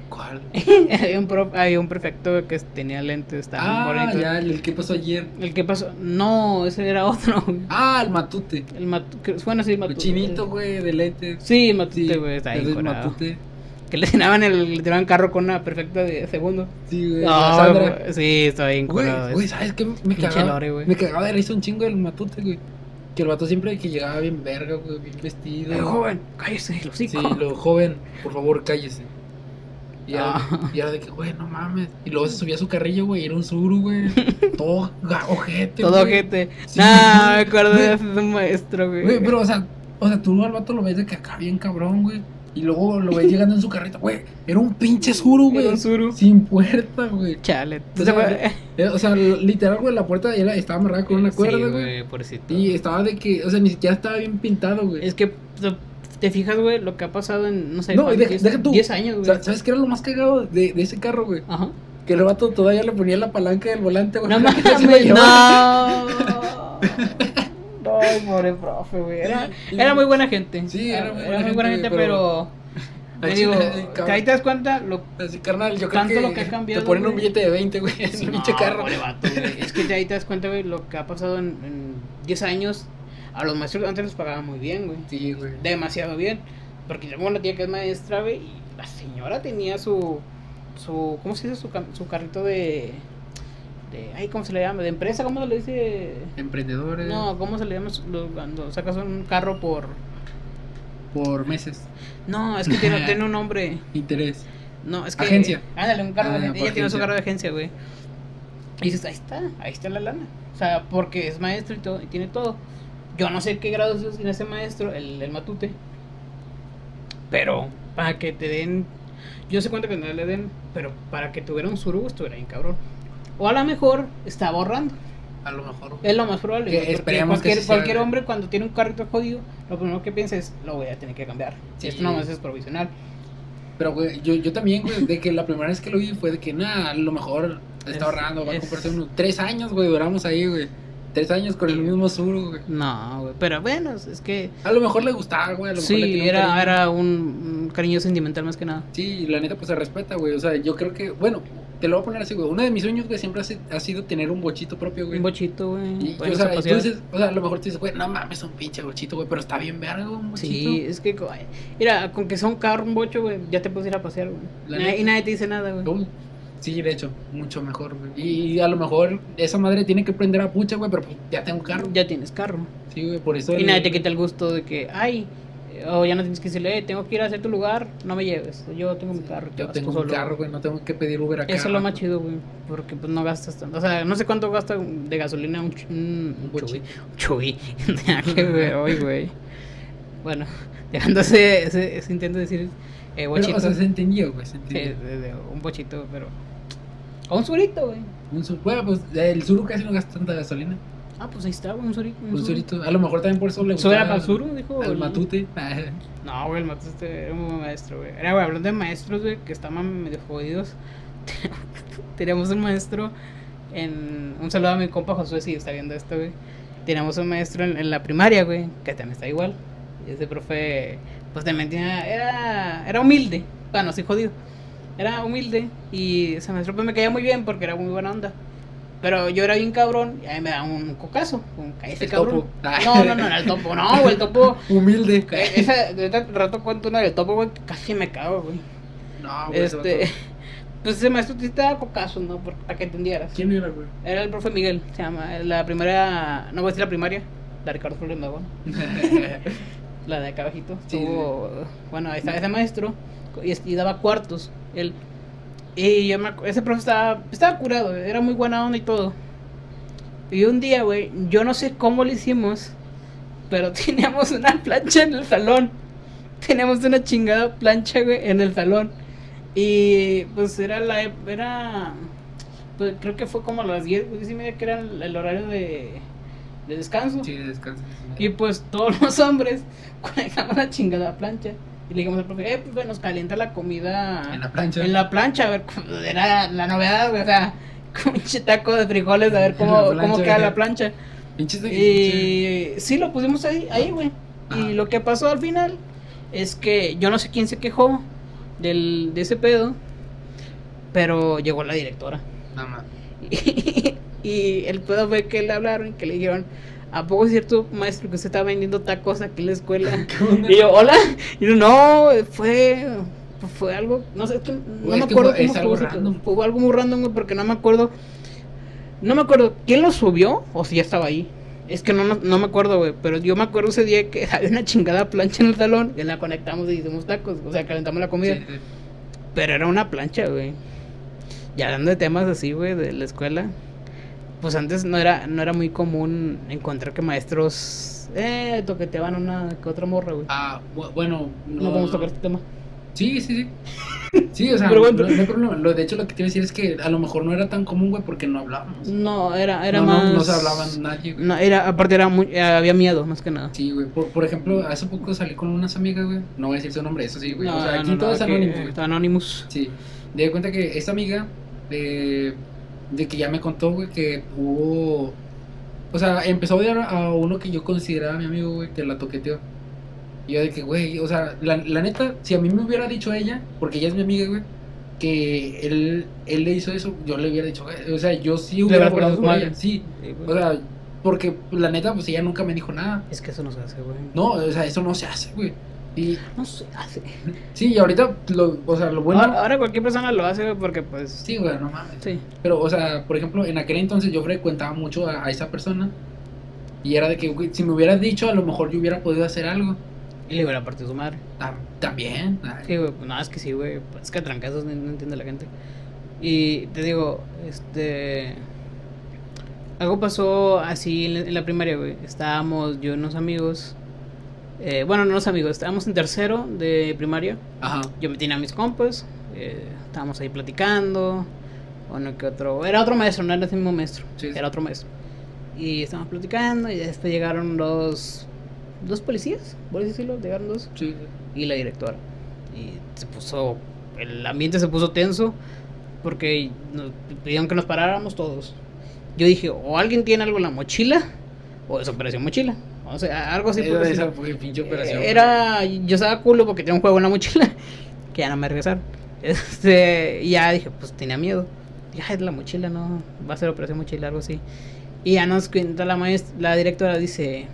¿Cuál? había, un prof- había un prefecto que tenía lentes, estaba muy Ah, ya, el que pasó ayer. ¿El que pasó? No, ese era otro. güey. Ah, el Matute. El matu que- bueno, sí, el El matute. chinito, güey, de lentes. Sí, matute, Sí, güey, está ahí. curado. Matute. Que le tiraban el, le tiraban carro con una perfecta de segundo. Sí, güey. No, güey, sí, está bien Güey, güey. ¿sabes qué? Me cagaba, lore, güey. me cagaba de risa un chingo del Matute, güey. Que el vato siempre que llegaba bien verga, güey, bien vestido. Eh, joven, cállese, los Sí, lo joven, por favor, cállese. Y era, Ah. y era de que, güey, no mames. Y luego se subía a su carrillo, güey, y era un suru, güey. Todo ojete, Todo güey. gente. Sí. Nah, me acuerdo de ese maestro, güey. Güey, pero, o sea, o sea, tú al vato lo ves de que acá bien cabrón, güey. Y luego lo ves llegando en su carrito, güey. Era un pinche suru, güey. Era un suru. Sin puerta, güey. Chale. O sea, Eh, O sea, literal, güey, la puerta estaba amarrada con una cuerda, Sí, güey. y estaba de que, o sea, ni siquiera estaba bien pintado, güey. Es que te- fijas, güey, lo que ha pasado en, no sé, No, ¿cuántos? deja- 10 deja tú. 10 años, O güey. sea, ¿sabes qué era lo más cagado de, de ese carro, güey? Ajá. Que el vato todavía le ponía la palanca del volante, güey. No llevara. no. Ay, pobre profe, güey. Era, muy buena gente. Sí, era muy era buena muy buena gente, gente, pero. Te digo, que ahí te das cuenta lo Así, carnal, yo creo Tanto que, lo que ha cambiado, te ponen un billete de 20, güey, en el pinche No, carro. pobre vato, güey. Es que ahí te das cuenta, güey, lo que ha pasado en, en 10 años. A los maestros antes les pagaban muy bien, güey. Sí, güey. Demasiado bien. Porque yo tengo una tía que es maestra, güey, y la señora tenía su. su ¿Cómo se dice? Su carrito de. De ay, ¿Cómo se le llama? ¿De empresa? ¿Cómo se le dice? Emprendedores No, ¿cómo se le llama cuando sacas un carro por. por meses. No, es que tiene, tiene un nombre. Interés. No, es que. Agencia. Ándale, un carro Ah, de por Ella tiene su agencia. carro de agencia, güey. Y dices, ahí está, ahí está la lana. O sea, porque es maestro y todo, y tiene todo. Yo no sé qué grado es en ese maestro, el, el matute. Pero, para que te den. Yo sé cuánto que no le den, pero para que tuviera un surugo estuviera bien cabrón. O a lo mejor estaba ahorrando. A lo mejor. Es lo más probable. Que esperemos que cualquier, sí sea, cualquier hombre cuando tiene un carrito jodido, lo primero que piensa es, lo voy a tener que cambiar. Si Sí. esto nomás es provisional. Pero, güey, yo, yo también, güey, de que la primera vez que lo vi fue de que, nada, a lo mejor Está Es- ahorrando, va a comprarse unos tres años, güey, duramos ahí, güey. Tres años con el mismo sur, güey. No, güey, pero bueno, es que A lo mejor le gustaba, güey, a lo mejor le sí, un era, cariño. era un, un cariño sentimental más que nada. Sí, la neta, pues se respeta, güey. O sea, yo creo que, bueno, te lo voy a poner así, güey. Uno de mis sueños, güey, siempre ha, si- ha sido tener un bochito propio, güey. Un bochito, güey. Bueno, o sea, esa y tú pasión. dices, o sea, a lo mejor tú dices, güey, no mames, un pinche bochito, güey, pero está bien verga, un bochito. Sí, es que, güey, mira, con que sea un carro, un bocho, güey, ya te puedes ir a pasear, güey. Y nadie te dice nada, güey. Sí, de hecho, mucho mejor, güey. Y a lo mejor esa madre tiene que prender a pucha, güey, pero pues, ya tengo carro. Ya tienes carro. Sí, güey, por eso. Y el- nadie te quita el gusto de que, ay, o ya no tienes que decirle, "Eh, tengo que ir a hacer tu lugar, no me lleves. Yo tengo mi carro. Yo tengo solo". carro, güey, no tengo que pedir Uber acá. Eso es lo más chido, güey, porque pues no gastas tanto. O sea, no sé cuánto gasta de gasolina un, ch- un, un chubi. Un chubi. Hoy, güey. Bueno, dejando ese, ese, intento de decir eh, Pero, bochito. o sea, se entendió, güey, se Sí, entendió. de- de un bochito, pero... O un surito, güey. Un sur, bueno, pues el suru casi no gasta tanta gasolina. Ah, pues ahí está, güey, un surito. Un surito, a lo mejor también por eso le gusta. ¿Eso era para el suru, dijo? Al el- matute. No, güey, el matute era un buen maestro, güey. Era, güey, hablando de maestros, güey, que estaban medio jodidos. Teníamos un maestro en... Un saludo a mi compa Josué, si está viendo esto, güey. Teníamos un maestro en, en la primaria, güey, que también está igual. Y ese profe, pues también tenía... Era, era humilde. Bueno, sí, jodido. Era humilde y ese maestro pues me caía muy bien porque era muy buena onda. Pero yo era bien cabrón y a mí me da un cocazo. Un, ese El cabrón. topo. Ah. No, no, no, era el topo. No, güey, el topo... Humilde. Eh, Ese, de este rato cuento una del topo, güey, que casi me cago, güey. No, güey. ese Este, pues ese maestro te da cocazo, ¿no? Por- para que entendieras. ¿Quién era, güey? Era el profe Miguel, se llama. La primera, no voy a decir la primaria, la Ricardo Flores Magón, la de acá abajito. Sí, Tuvo, bueno, ahí estaba ese maestro y, y daba cuartos. Él, y yo me ese profe estaba, estaba curado, era muy buena onda y todo. Y un día, güey, yo no sé cómo lo hicimos, pero teníamos una plancha en el salón. Teníamos una chingada plancha, güey, en el salón. Y pues era la. Era. Pues creo que fue como a las 10, 10 y media, que era el, el horario de, de descanso. Sí, descansa. Y pues todos los hombres conectamos la chingada plancha. Y le dijimos al profe, eh, pues nos calienta la comida En la plancha. en la plancha, a ver, era la novedad, güey, o sea, con un taco de frijoles, a ver cómo, la cómo plancha, queda güey. la plancha. Y sí, lo pusimos ahí, ahí, güey. Ajá. Y lo que pasó al final es que yo no sé quién se quejó del, de ese pedo, pero llegó la directora. Nada más. Y, y el pedo fue que le hablaron y que le dijeron, ¿a poco es cierto, maestro, que usted está vendiendo tacos aquí en la escuela? Y yo, hola. Y yo, no, fue, fue algo, no sé, es que no me acuerdo fue- cómo algo random. Fue algo muy random, güey, porque no me acuerdo. No me acuerdo quién lo subió o si ya estaba ahí. Es que no, no, no me acuerdo, güey. Pero yo me acuerdo ese día que había una chingada plancha en el salón y la conectamos y hicimos tacos. O sea, calentamos la comida. Sí, sí. Pero era una plancha, güey. Y hablando de temas así, güey, de la escuela. Pues antes no era, no era muy común encontrar que maestros eh, toqueteaban una que otra morra, güy. Ah, bu- bueno. No podemos tocar este tema. Sí, sí, sí. Sí, o sea, Pero no, bueno. no hay problema. Lo, de hecho, lo que te iba a decir es que a lo mejor no era tan común, güey, porque no hablábamos. No, era, era no, más. no, no se hablaban nadie, güey. No, era, aparte era muy, eh, había miedo, más que nada. Sí, güey. Por, por ejemplo, hace poco salí con unas amigas, güey. No voy a decir su nombre, eso sí, güey. O sea, aquí todo es anónimo, eh, güey. Anonymous. Sí. Di cuenta que esta amiga, de, de que ya me contó, güey, que hubo. O sea, empezó a odiar a uno que yo consideraba mi amigo, güey, que la toqueteó. Y yo de que, güey, o sea, la, la neta, si a mí me hubiera dicho ella, porque ella es mi amiga, güey, que él, él le hizo eso, yo le hubiera dicho, güey, o sea, yo sí hubiera por su ella, sí. Sí. O sea, porque la neta, pues ella nunca me dijo nada. es que eso no se hace, güey. No, o sea, eso no se hace, güey. Y No se hace. sí, y ahorita, lo, o sea, lo bueno. ahora, ahora cualquier persona lo hace, güey, porque pues. Sí, güey, no mames. Sí. Pero, o sea, por ejemplo, en aquel entonces yo frecuentaba mucho a, a esa persona. Y era de que, güey, si me hubieras dicho, a lo mejor yo hubiera podido hacer algo. Y le hubiera partido su madre. Tam- También. ay, Sí, güey, pues, no, es que sí, güey. pues, Es que a trancazos no, no entiende la gente. Y te digo, este. Algo pasó así en la, en la primaria, güey. Estábamos yo y unos amigos. Eh, bueno, no unos amigos, estábamos en tercero de primaria. Ajá. Yo me tenía a mis compas. eh, estábamos ahí platicando. Uno que otro. Era otro maestro, no era el mismo maestro. Sí, sí. Era otro maestro. Y estábamos platicando. Y después llegaron dos. Dos policías, por decirlo. Llegaron dos Sí, y la directora. Y se puso, el ambiente se puso tenso porque nos pidieron que nos paráramos todos. Yo dije, o alguien tiene algo en la mochila, o desapareció mochila. O sea, algo así. Era esa fue pinche operación. Era, yo estaba culo porque tenía un juego en la mochila, que ya no me regresaron. Este, y ya dije, pues tenía miedo. Dije, "Ay, la mochila no, va a ser operación mochila, algo así. Y ya nos cuenta la maestra, la directora dice,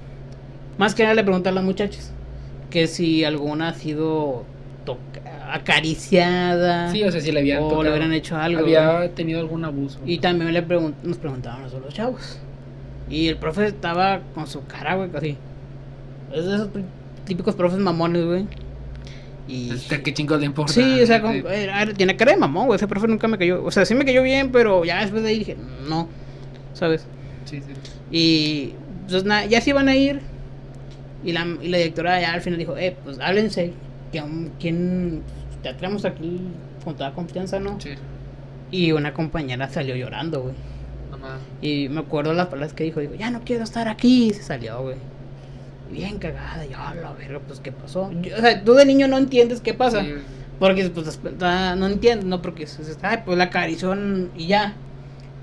más que nada le pregunta a las muchachas, que si alguna ha sido acariciada, Sí, o sea, si le habían o tocado. le hubieran hecho algo. Había tenido algún abuso. Y también le pregun- nos preguntaban a los chavos. Y el profe estaba con su cara, güey, casi. Es de esos típicos profes mamones, güey. Y... Este, ¿Qué chingo le importa? Sí, o sea, con- era- tiene cara de mamón, güey. Ese profe nunca me cayó. O sea, sí me cayó bien, pero ya después de ahí dije, no, ¿sabes? Sí, sí. Y pues nada, ya se iban a ir. Y la, y la directora ya al final dijo, eh, pues háblense. Que, um, ¿Quién te traemos aquí con toda confianza, no? Sí. Y una compañera salió llorando, güey. Y me acuerdo las palabras que dijo, dijo, ya no quiero estar aquí. Y se salió, güey. Bien cagada, yo, a la verga, pues qué pasó. Yo- o sea, tú de niño no entiendes qué pasa. Sí, Porque pues está- no entiendes, no porque ay, pues la acarición y ya.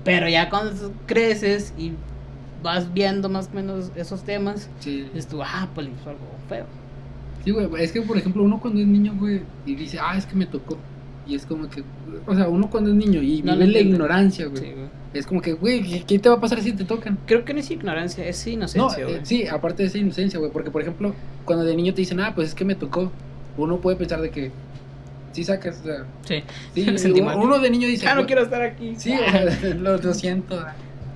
Pero ya cuando creces y vas viendo más o menos esos temas, sí. dices tú, ah, pues hizo algo feo. Sí, güey, es que por ejemplo uno cuando es niño, güey, y dice, ah, es que me tocó. Y es como que, o sea, uno cuando es niño y No vive la ignorancia, güey. Sí, güey. Es como que, güey, ¿qué, te va a pasar si te tocan? Creo que no es ignorancia, es No, inocencia, eh, güey. sí, aparte de esa inocencia, güey, porque por ejemplo, cuando de niño te dicen, ah, pues es que me tocó, uno puede pensar de que, sí sacas, o sea, Sí. sí, Me sentí uno, de niño dice, Ya no quiero estar aquí. Sí, o sea, lo, lo siento.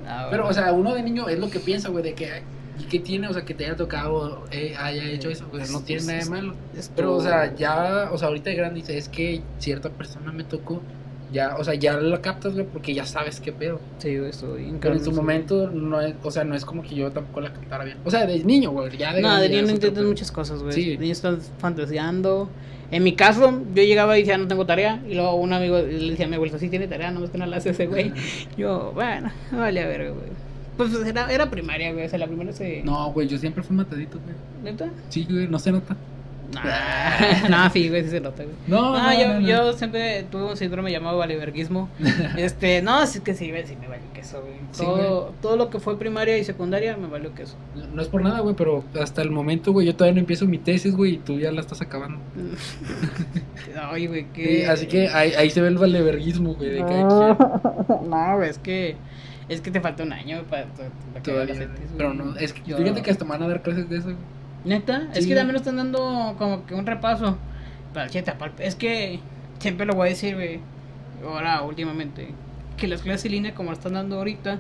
Ah, Pero, o sea, uno de niño es lo que piensa, güey, de que, ay, ¿y qué tiene? O sea, que te haya tocado, eh, haya hecho eso, güey, no Es- tiene es- nada de es- malo. es Pero, o sea, ya, o sea, ahorita de grande dice, es que cierta persona me tocó, ya, o sea, ya lo captas, güey, porque ya sabes qué pedo. Sí, en Pero en su momento, no es, o sea, no es como que yo tampoco la captara bien. O sea, de niño, güey, ya de No, de niño es muchas cosas, güey. Sí. De niño estás fantaseando. En mi caso, yo llegaba y decía, no tengo tarea. Y luego un amigo le decía a mi abuelo, sí tiene tarea, no más que no la hace ese güey. Yo, bueno, vale a ver, güey. Pues era, era primaria, güey. O sea, la primera se. No, güey, yo siempre fui matadito, güey. ¿Neta? Sí, güey, no se nota. Nah, no, sí, güey, sí se nota, güey. No, No, no, yo, no, no. yo siempre tuve un síndrome llamado valiverguismo. este, no, sí que sí, güey, sí me valió queso, güey. Sí, Todo, todo lo que fue primaria y secundaria me valió queso. No es por nada, güey, pero hasta el momento, güey, yo todavía no empiezo mi tesis, güey, y tú ya la estás acabando. Ay, güey, Sí, que. así que ahí, ahí se ve el valeverguismo, güey, de cada quien. No, güey, es que. Es que te falta un año para, para que Todavía. Pero no, es que Yo- fíjate que hasta me van a dar clases de eso. Neta, es que también nos están dando como que un repaso. Para el cheta, para el- Es que siempre lo voy a decir, güey. Ahora, últimamente. Que las clases en línea, como lo están dando ahorita,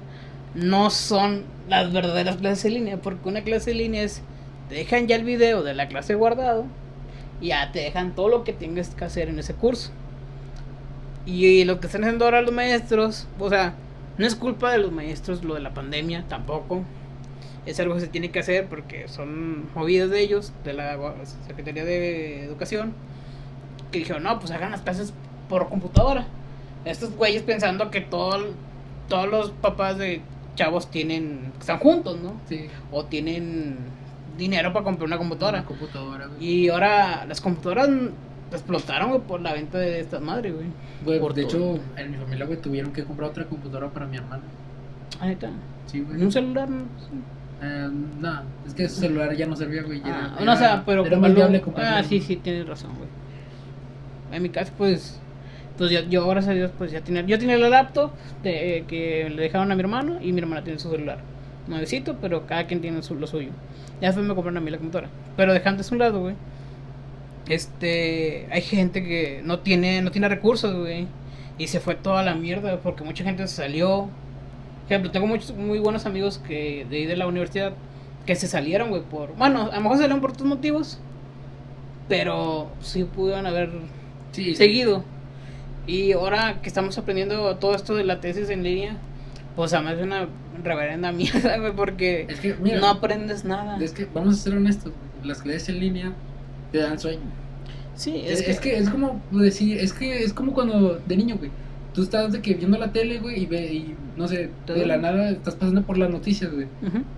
no son las verdaderas clases en línea. Porque una clase en línea es. Te dejan ya el video de la clase guardado. Y ya te dejan todo lo que tengas que hacer en ese curso. Y lo que están haciendo ahora los maestros, o sea, no es culpa de los maestros lo de la pandemia, tampoco. Es algo que se tiene que hacer porque son movidas de ellos, de la Secretaría de Educación, que dijeron, no, pues hagan las clases por computadora. Estos güeyes pensando que todo, todos los papás de chavos tienen, están juntos, ¿no? Sí. O tienen dinero para comprar una computadora. Una computadora. Y ahora las computadoras explotaron güey, por la venta de estas madres, güey. Güey, por de todo. hecho, en mi familia, güey, tuvieron que comprar otra computadora para mi hermana. Ah, neta. Sí, güey. ¿En un celular? no? Eh, no, es que su celular ya no servía, güey. ya Ah, era- no, o sea, pero Era más viable. Ah, sí, sí, tienes razón, güey. En mi caso, pues, pues yo, yo gracias a Dios, pues ya tenía, yo tenía la laptop de- que le dejaron a mi hermano y mi hermana tiene su celular. Nuevecito, pero cada quien tiene su- lo suyo. Ya después me compraron a mí la computadora. Pero dejando eso a un lado, güey. Este, hay gente que no tiene, no tiene recursos, güey. Y se fue toda la mierda porque mucha gente se salió. Por ejemplo, tengo muchos muy buenos amigos que de ahí de la universidad que se salieron, güey, por... Bueno, a lo mejor salieron por otros motivos, pero sí pudieron haber Sí, seguido. Y ahora que estamos aprendiendo todo esto de la tesis en línea, pues además es una reverenda mierda, güey, porque Es que, mira, no aprendes nada. es que vamos a ser honestos, las clases en línea te dan sueño. Sí, Es, es que es como decir, es que es como cuando de niño, güey. tú estás de que viendo la tele, güey, y, ve, y no sé, de la nada estás pasando por las noticias, güey.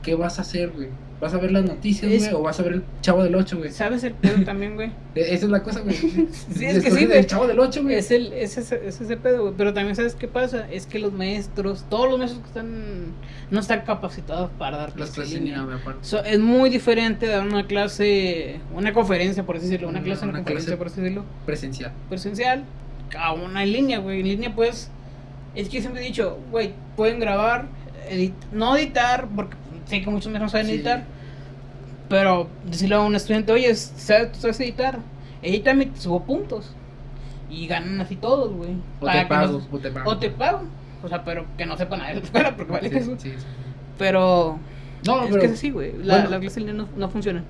¿Qué vas a hacer, güey? ¿Vas a ver las noticias, Es- güey? ¿O vas a ver el Chavo del 8, güey? ¿Sabes el pedo también, güey? E- Esa es la cosa, güey. Sí, es que sí, El güey. Chavo del 8, güey. Es el, es ese, es ese pedo, güey. Pero también, ¿sabes qué pasa? Es que los maestros, todos los maestros que están, no están capacitados para dar Las clases línea. línea. So, es muy diferente dar una clase, una conferencia, por así decirlo, una Una- clase, una, una conferencia, clase. por así decirlo, Presencial. presencial, a una en línea, güey. En línea, pues, es que siempre he dicho, güey, pueden grabar, edit- no editar, porque sé que muchos no saben Sí. editar, pero decirle a un estudiante, oye, ¿sabes, tú sabes editar? Edítame, te subo puntos. Y ganan así todos, güey. O te que no- pago, o te pago. o te pago. O sea, pero que no sepa nada de la escuela, porque vale Sí, eso. sí. Pero No, es pero... que es así, güey. La, bueno. la clase no, no funciona.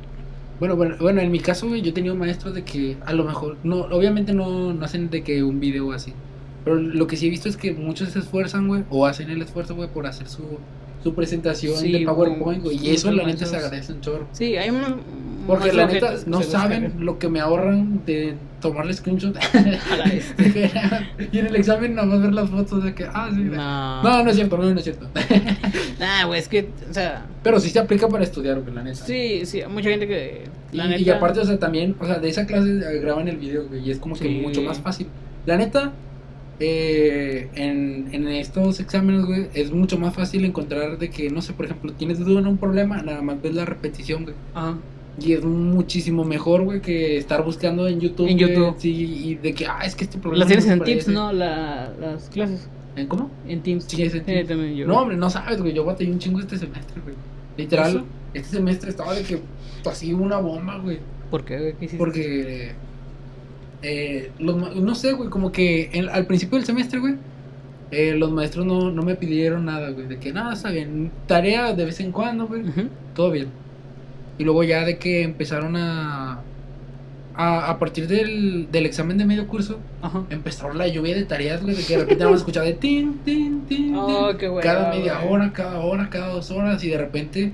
Bueno, bueno, bueno, en mi caso, güey, yo he tenido maestros de que a lo mejor, no, obviamente no, no hacen de que un video así. Pero lo que sí he visto es que muchos se esfuerzan, güey, o hacen el esfuerzo, güey, por hacer su, su presentación Sí, de PowerPoint, güey. sí, Y eso, la neta, se agradece un chorro. Sí, hay un. Porque la neta, no saben lo que me ahorran de tomarle screenshot. Y en el examen, nada más ver las fotos de que, ah, sí. No. No, no es cierto, no, no es cierto. Nah, güey, es que, o sea, Pero sí se aplica para estudiar, güey, la neta. sí, sí, mucha gente que. Y, La y neta. aparte, o sea, también, o sea, de esa clase eh, graban el video, güey, y es como que mucho más fácil. La neta, eh, en, en estos exámenes, güey, es mucho más fácil encontrar de que, no sé, por ejemplo, tienes duda en un problema, nada más ves la repetición, güey. Ajá. Y es muchísimo mejor, güey, que estar buscando en YouTube. En güey, YouTube. Sí, y de que, ah, es que este problema. Las tienes no en Teams, parece. ¿no? La, las clases. ¿En cómo? En Teams. Sí, es en Teams. también yo. No, hombre, no sabes, güey, yo batallé un chingo este semestre, güey. Literal, ¿Eso? este semestre estaba de que así una bomba, güey. ¿Por qué, güey? ¿Qué hiciste? Porque, eh, los, no sé, güey, como que en- al principio del semestre, güey, eh, los maestros no, no me pidieron nada, güey, de que nada, está bien, tarea de vez en cuando, güey, todo bien. Y luego ya de que empezaron a, a, a partir del, del examen de medio curso, empezaron la lluvia de tareas, güey, de que de repente vamos a escuchar de tin, tin, tin, Oh, tin, cada media güey. hora, cada hora, cada dos horas, y de repente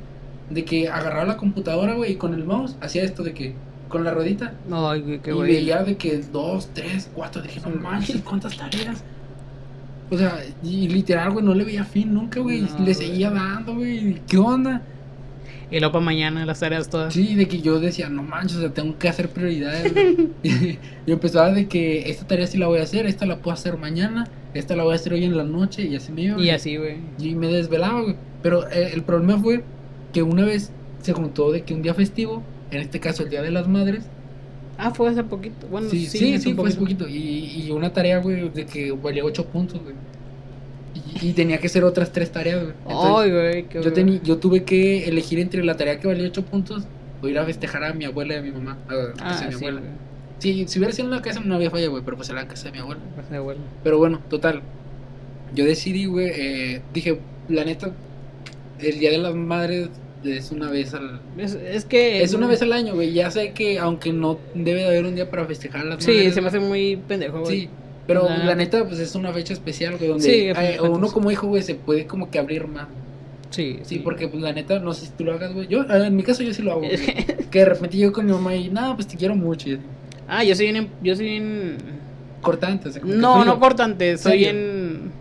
de que agarraba la computadora, güey, y con el mouse hacía esto de que, con la ruedita, No, qué y güey. veía de que dos, tres, cuatro, dije, no manches, ¿cuántas tareas? O sea, y literal, güey, no le veía fin nunca, güey, No, le güey. seguía dando, güey, ¿qué onda? Y luego para mañana las tareas todas. Sí, de que yo decía, no manches, o sea, tengo que hacer prioridades. yo empezaba de que esta tarea sí la voy a hacer, esta la puedo hacer mañana, esta la voy a hacer hoy en la noche, y así me iba. Y güey. así, güey. Y me desvelaba, güey. Pero eh, el problema fue que una vez se juntó de que un día festivo, en este caso el Día de las Madres, Ah, fue hace poquito. Bueno, sí, sí, sí, fue hace poquito. Y, y una tarea, güey, de que valía 8 puntos, güey. Y, y tenía que hacer otras tres tareas, güey. Entonces, Ay, güey, qué yo, tení- yo tuve que elegir entre la tarea que valía 8 puntos o ir a festejar a mi abuela y a mi mamá. A la casa Ah, de mi sí, abuela. güey. Sí, si hubiera sido en la casa no había falla, güey, pero pues en la casa de mi abuela. Pues, de abuelo. Pero bueno, total. Yo decidí, güey, eh, dije, la neta, el Día de las Madres es una vez al... Es, es que. Es una vez al año, güey. Ya sé que aunque no debe de haber un día para festejar a las Sí, madres, se me hace muy pendejo, güey. Sí, pero La la, neta. pues es una fecha especial, güey, donde Sí, eh, pues, uno como hijo, güey, se puede como que abrir más. Sí, Sí, porque pues la neta, no sé si tú lo hagas, güey. Yo, eh, en mi caso, yo sí lo hago. Güey. que de repente llego con mi mamá y, nada, pues te quiero mucho. y. Ah, yo soy en. Yo soy en. Cortante, o sea, No, no cortante, soy ¿Serio? en.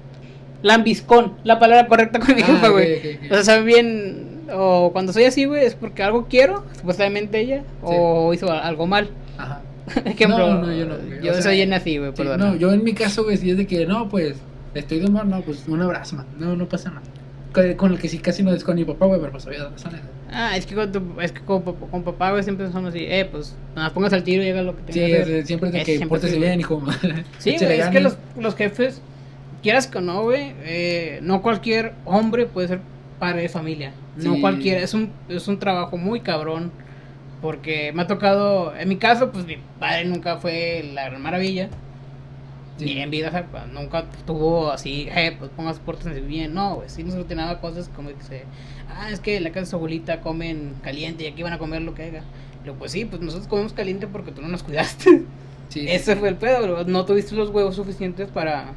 Lambiscón, la palabra correcta con mi Ah, jefa, güey. O sea, sabe bien. O cuando soy así, güey, es porque algo quiero, supuestamente ella, o hizo algo mal. Ajá. Ejemplo, No, no, yo no, güey. yo O sea, soy en así, güey, Sí, perdón. no, yo en mi caso, güey, sí es de que, no, pues, estoy de mal, no, pues, un abrazo, man. No, no pasa nada. Con, con el que sí casi no es con mi papá, güey, pero pues había razones. Ah, es que con, tu- es que con, con papá, güey, siempre son así, eh, pues, nada, pongas al tiro y haga lo que Sí, tengas que es- hacer. es- siempre es de Es que pórtese bien, hijo. Sí, güey, es que los, los jefes, quieras que no, güey, eh, no cualquier hombre puede ser padre de familia. No cualquiera, es un, es un trabajo muy cabrón. Porque me ha tocado, en mi caso, pues mi padre nunca fue la gran maravilla. Sí. Ni en vida, o sea, pues, nunca tuvo así, eh, pues pongas portas bien. No, güey, sí nos rutinaba cosas como que se, ah, es que en la casa de su abuelita comen caliente y aquí van a comer lo que haga. Y luego, pues sí, pues nosotros comemos caliente porque tú no nos cuidaste. Sí, Ese fue el pedo, bro. No tuviste los huevos suficientes para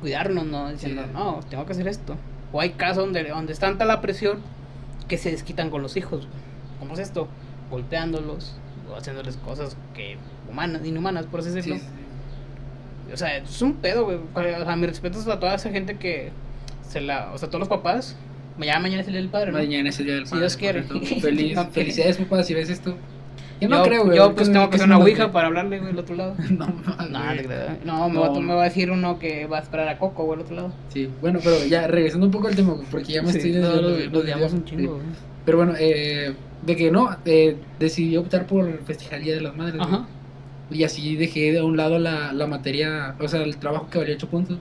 cuidarnos, ¿no? Diciendo, Sí. no, tengo que hacer esto. O hay casos donde, donde es tanta la presión que se desquitan con los hijos. ¿Cómo es esto? Golpeándolos o haciéndoles cosas que humanas, inhumanas, por así sí, decirlo. sí. O sea, es un pedo, güey. O sea, mis respetos a toda esa gente que se la. O sea, todos los papás. Ya mañana es el día del padre, ¿no? Mañana es el día del Si padre. Dios quiere. Feliz, felicidades, papá, si ves esto. Yo Yo, no creo, güey. yo, pues tengo que hacer una ouija para hablarle, güey, al otro lado. No, No, creas. no, me, No. Va, a- me va a decir uno que va a esperar a Coco, güey, al otro lado. Sí, bueno, pero ya regresando un poco al tema, porque ya me Sí, estoy no, lo- odiamos un chingo, sí. güey. Pero bueno, eh, de que no, eh, decidí optar por festejar el Día de las Madres. güey. Ajá. Y así dejé de un lado la, la materia, o sea, el trabajo que valía 8 puntos.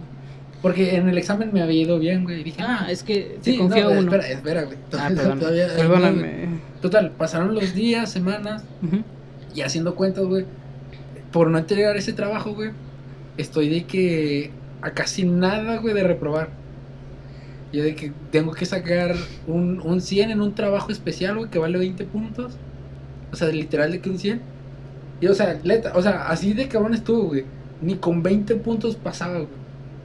Porque en el examen me había ido bien, güey. y Dije, Ah, es que sí, confía no, uno. Espera, espera, güey. Ah, perdón. Todavía- güey. Perdóname. Total, pasaron los días, semanas, y haciendo cuentas, güey. Por no entregar ese trabajo, güey. Estoy de que a casi nada, güey, de reprobar. Yo de que tengo que sacar un, un 100 en un trabajo especial, güey, que vale 20 puntos. O sea, literal de que un 100. Y, o sea, neta, o sea, así de cabrón estuvo, güey. Ni con 20 puntos pasaba, güey.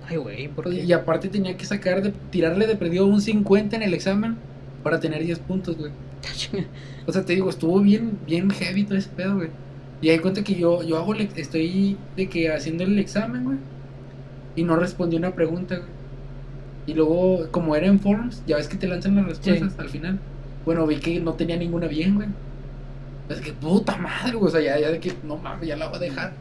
Ay, güey, ¿por qué? Y aparte tenía que sacar, de, tirarle de perdido un 50 en el examen para tener 10 puntos, güey. O sea, te digo, estuvo bien, bien heavy todo ese pedo, güey. Y ahí cuenta que yo, yo hago, el- estoy de que haciendo el examen, güey. Y no respondí una pregunta, güey. Y luego, como era en forms, ya ves que te lanzan las respuestas al final. Bueno, vi que no tenía ninguna bien, güey. Es que puta madre, güey. O sea, ya, ya de que no mames, ya la voy a dejar.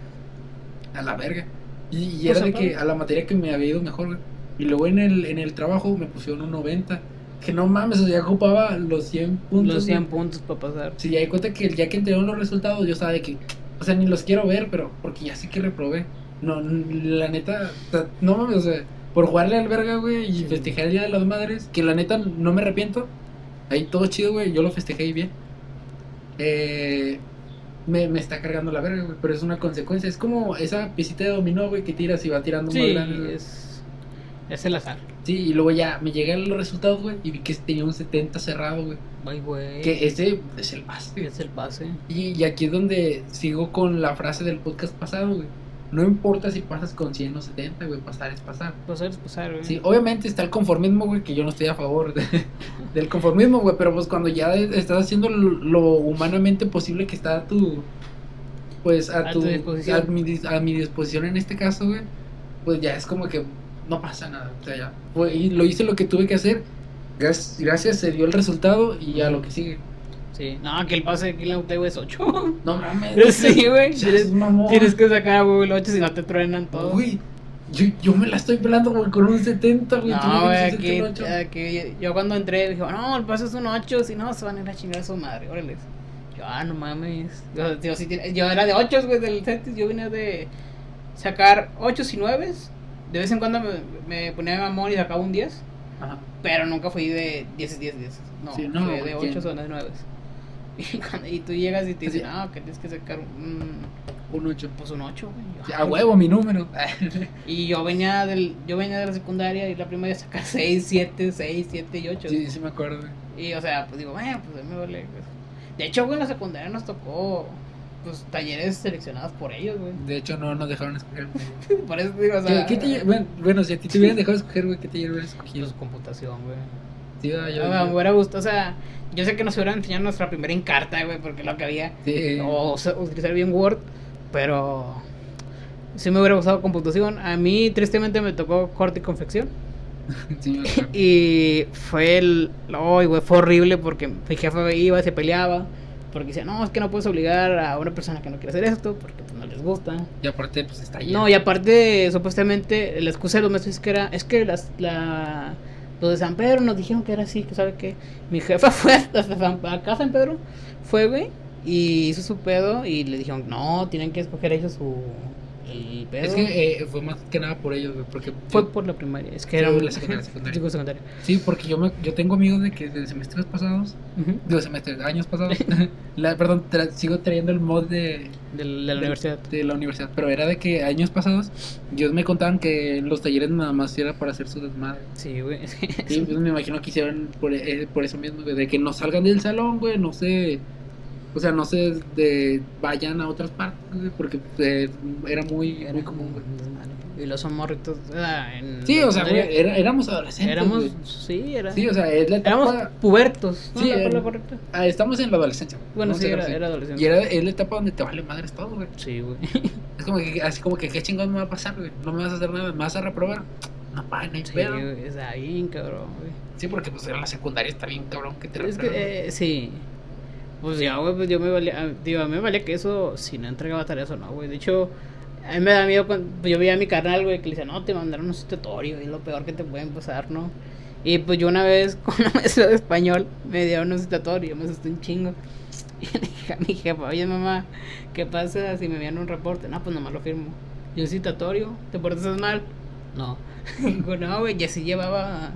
A la verga. Y, y Pues, era de que a la materia que me había ido mejor, güey. Y luego en el, en el trabajo me pusieron un 90. Que no mames, o sea, ya ocupaba los 100 puntos. Los 100 güey. puntos para pasar. Sí, ya di cuenta que el día que entregaron los resultados, yo estaba de que, o sea, ni los quiero ver, pero porque ya sé que reprobé. No, la neta, no mames, o sea, por jugarle al verga, güey, y Sí. festejar el Día de las Madres, que la neta no me arrepiento. Ahí todo chido, güey, yo lo festejé ahí bien. Eh, me, me está cargando la verga, güey, pero es una consecuencia. Es como esa piecita de dominó, güey, que tiras y va tirando más Sí, grande. güey. es, es el azar. Sí, y luego ya me llegan los resultados, güey, y vi que tenía un 70 cerrado, güey. Ay, güey. Que ese es el base. Es el pase. Y, y aquí es donde sigo con la frase del podcast pasado, güey. No importa si pasas con 100 o 70, güey, pasar es pasar. Pasar es pasar, güey. Sí, obviamente está el conformismo, güey, que yo no estoy a favor de- del conformismo, güey, pero pues cuando ya estás haciendo lo, lo humanamente posible que está a tu, pues a, A tu, tu disposición. a mi, a mi disposición en este caso, güey, pues ya es como que no pasa nada, o sea, ya, y lo hice lo que tuve que hacer, gracias, gracias se dio el resultado y a lo que sigue. Sí. No, que el pase aquí en la UTV es 8. No mames. Sí, güey. Tienes, tienes que sacar, güey, el 8 si no te truenan todo. Güey, yo, yo me la estoy pelando, güey, con un 70, güey. No, güey, aquí, 78. aquí yo cuando entré dije, no, el paso es un 8, si no, se van a ir a chingar a su madre, órale. Yo, ah, no mames. Yo, yo, tiene- yo era de 8, güey, del CETIS, yo vine de sacar 8 y 9. De vez en cuando me, me ponía de mamón y sacaba un 10, Ajá. pero nunca fui de 10 10 10. No, Sí, no, fue de ¿quién? 8 o de 9. Y, cuando- y tú llegas y te dicen, ah, que tienes que sacar un, Un 8. pues un 8, güey. A "Ah, huevo, mi número. Y yo venía del yo venía de la secundaria y la primaria sacar 6, 7, 6, 7 y 8. sí, sí me acuerdo, güey. Y o sea, pues digo, bueno, pues a mí me vale. pues". De hecho, güey, en la secundaria nos tocó pues talleres seleccionados por ellos, güey. De hecho, no nos dejaron escoger. güey. Por eso digo, o sea, ¿Qué, qué taller- bueno, bueno, si a ti te hubieran dejado escoger, güey, ¿qué taller hubieras escogido? pues, computación, güey. Sí, yo- Ah, me hubiera gustado, o sea, yo sé que nos hubieran enseñado nuestra primera encarta, güey, porque lo que había sí. o, o sea, utilizar bien Word, pero sí me hubiera gustado computación. A mí tristemente me tocó corte y confección. sí. Y fue el. Ay, güey, fue horrible porque mi jefe iba y se peleaba. Porque decía, no, es que no puedes obligar a una persona que no quiere hacer esto porque pues, no les gusta. Y aparte, pues está ahí. No, y aparte, supuestamente, la excusa de los maestros es que era. Es que las, la, los de San Pedro nos dijeron que era así, que sabe que mi jefa fue hasta San, acá San Pedro, fue, güey, y hizo su pedo y le dijeron, no, tienen que escoger ellos su. El pedo. Es que eh, fue más que nada por ellos, güey, porque... Fue yo- por la primaria, es que era la secundaria, secundaria. Sí, porque yo, me, yo tengo amigos de que de semestres pasados, Ujú. digo semestres, años pasados, la, perdón, tra- sigo trayendo el mod de, De la de- universidad. de la universidad, pero era de que años pasados, ellos me contaban que los talleres nada más era para hacer su desmadre. Sí, güey. Sí, pues me imagino que hicieron por, eh, por eso mismo, güey, de que no salgan del salón, güey, no se, O sea, no se de, vayan a otras partes, güey, porque eh, era muy, Era muy común, güey. Y los son morritos. ah, en Sí, o sea, secundaria, güey, era- éramos adolescentes. Éramos. güey. Sí, era. Sí, o sea, es la etapa. éramos pubertos. ¿no? Sí, ¿La era- correcta? ah, estamos en la adolescencia. Bueno, sí, era, era adolescente. Y era, es la etapa donde te vale madres todo, güey. Sí, güey. Es como que, así como que, ¿qué chingón me va a pasar, güey? No me vas a hacer nada, me vas a reprobar. No, pa, no hay Sí, pedo. güey, es ahí, cabrón, güey. Sí, porque pues en la secundaria está bien cabrón que te Es que, eh, sí. Pues ya, güey, pues yo me valía, ah, digo, a mí me valía que eso, si no entregaba tareas o no, güey. De hecho, a mí me da miedo cuando pues, yo veía a mi carnal, güey, que le decía, no, te mandaron un citatorio, y es lo peor que te pueden pasar, ¿no? Y pues yo una vez con una maestra de español me dieron un citatorio, me asusté un chingo. Y le dije a mi jefa, oye mamá, ¿qué pasa si me envían un reporte? No, pues nomás lo firmo. Y un citatorio, ¿te portas mal? No. Digo, no, güey, y así llevaba,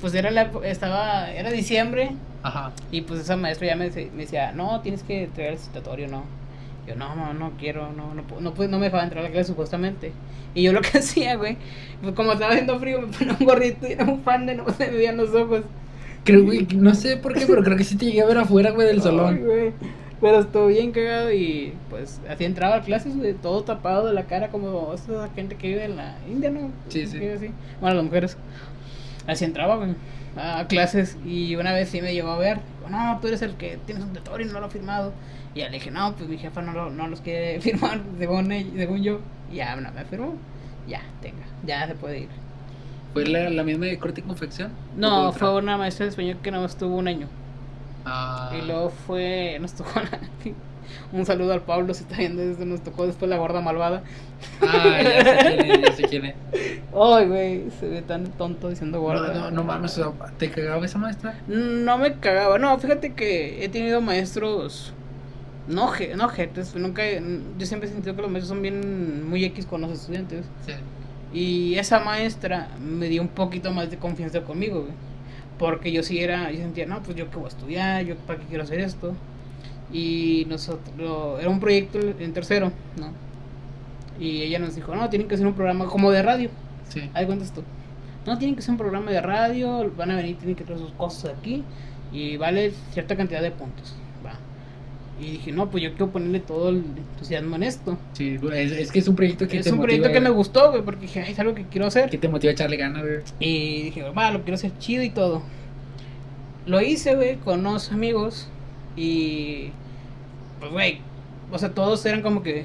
pues era la, estaba, era diciembre, Ajá. y pues esa maestra ya me, me decía, no, tienes que entregar el citatorio, no. Yo, no, no, no quiero, no, no, no, pues, no me dejaba entrar a la clase supuestamente. Y yo lo que hacía, güey, pues como estaba haciendo frío, me ponía un gorrito y era un fan de no se me veían los ojos. Creo, güey, no sé por qué, pero creo que sí te llegué a ver afuera, güey, del Ay, salón. güey. Pero estuvo bien cagado y pues así entraba a clases, güey, todo tapado de la cara como esa gente que vive en la India, ¿no? Sí, sí. Así. Bueno, las mujeres. Así entraba, güey, a clases y una vez sí me llegó a ver. No, tú eres el que tienes un tutor y no lo has firmado. Y ya le dije, no, pues mi jefa no, lo- no los quiere firmar, según, ella- según yo. Y ya, no, me firmó. Ya, tenga, ya se puede ir. ¿Fue la, la misma de corte y confección? No, ¿O fue una maestra de español que no estuvo un año. Ah, Y luego fue, nos tocó un saludo al Pablo si está viendo esto, nos tocó después la gorda malvada. Ah, ya sé quién es, ya sé quién es. Ay, güey, se ve tan tonto diciendo gorda. No, no, no mames, ¿te cagaba esa maestra? No me cagaba, no, fíjate que he tenido maestros no, no jetes, nunca, yo siempre he sentido que los maestros son bien muy X con los estudiantes. Sí. Y esa maestra me dio un poquito más de confianza conmigo, güey. Porque yo sí era, yo sentía, no, pues yo qué voy a estudiar, yo para qué quiero hacer esto. Y nosotros, era un proyecto en tercero, ¿no? Y ella nos dijo, no, tienen que hacer un programa como de radio. Sí. Ahí cuentas tú. No, tienen que hacer un programa de radio, van a venir, tienen que traer sus cosas aquí. Y vale cierta cantidad de puntos. Va. Y dije, no, pues yo quiero ponerle todo el entusiasmo en esto. Sí, es, es que es un proyecto que Es te un motiva, proyecto que me gustó, güey, porque dije, "Ay, es algo que quiero hacer. Que te motiva a echarle ganas, güey. Y dije, va, lo quiero hacer chido y todo. Lo hice, güey, con unos amigos. Y. Pues, güey. O sea, todos eran como que.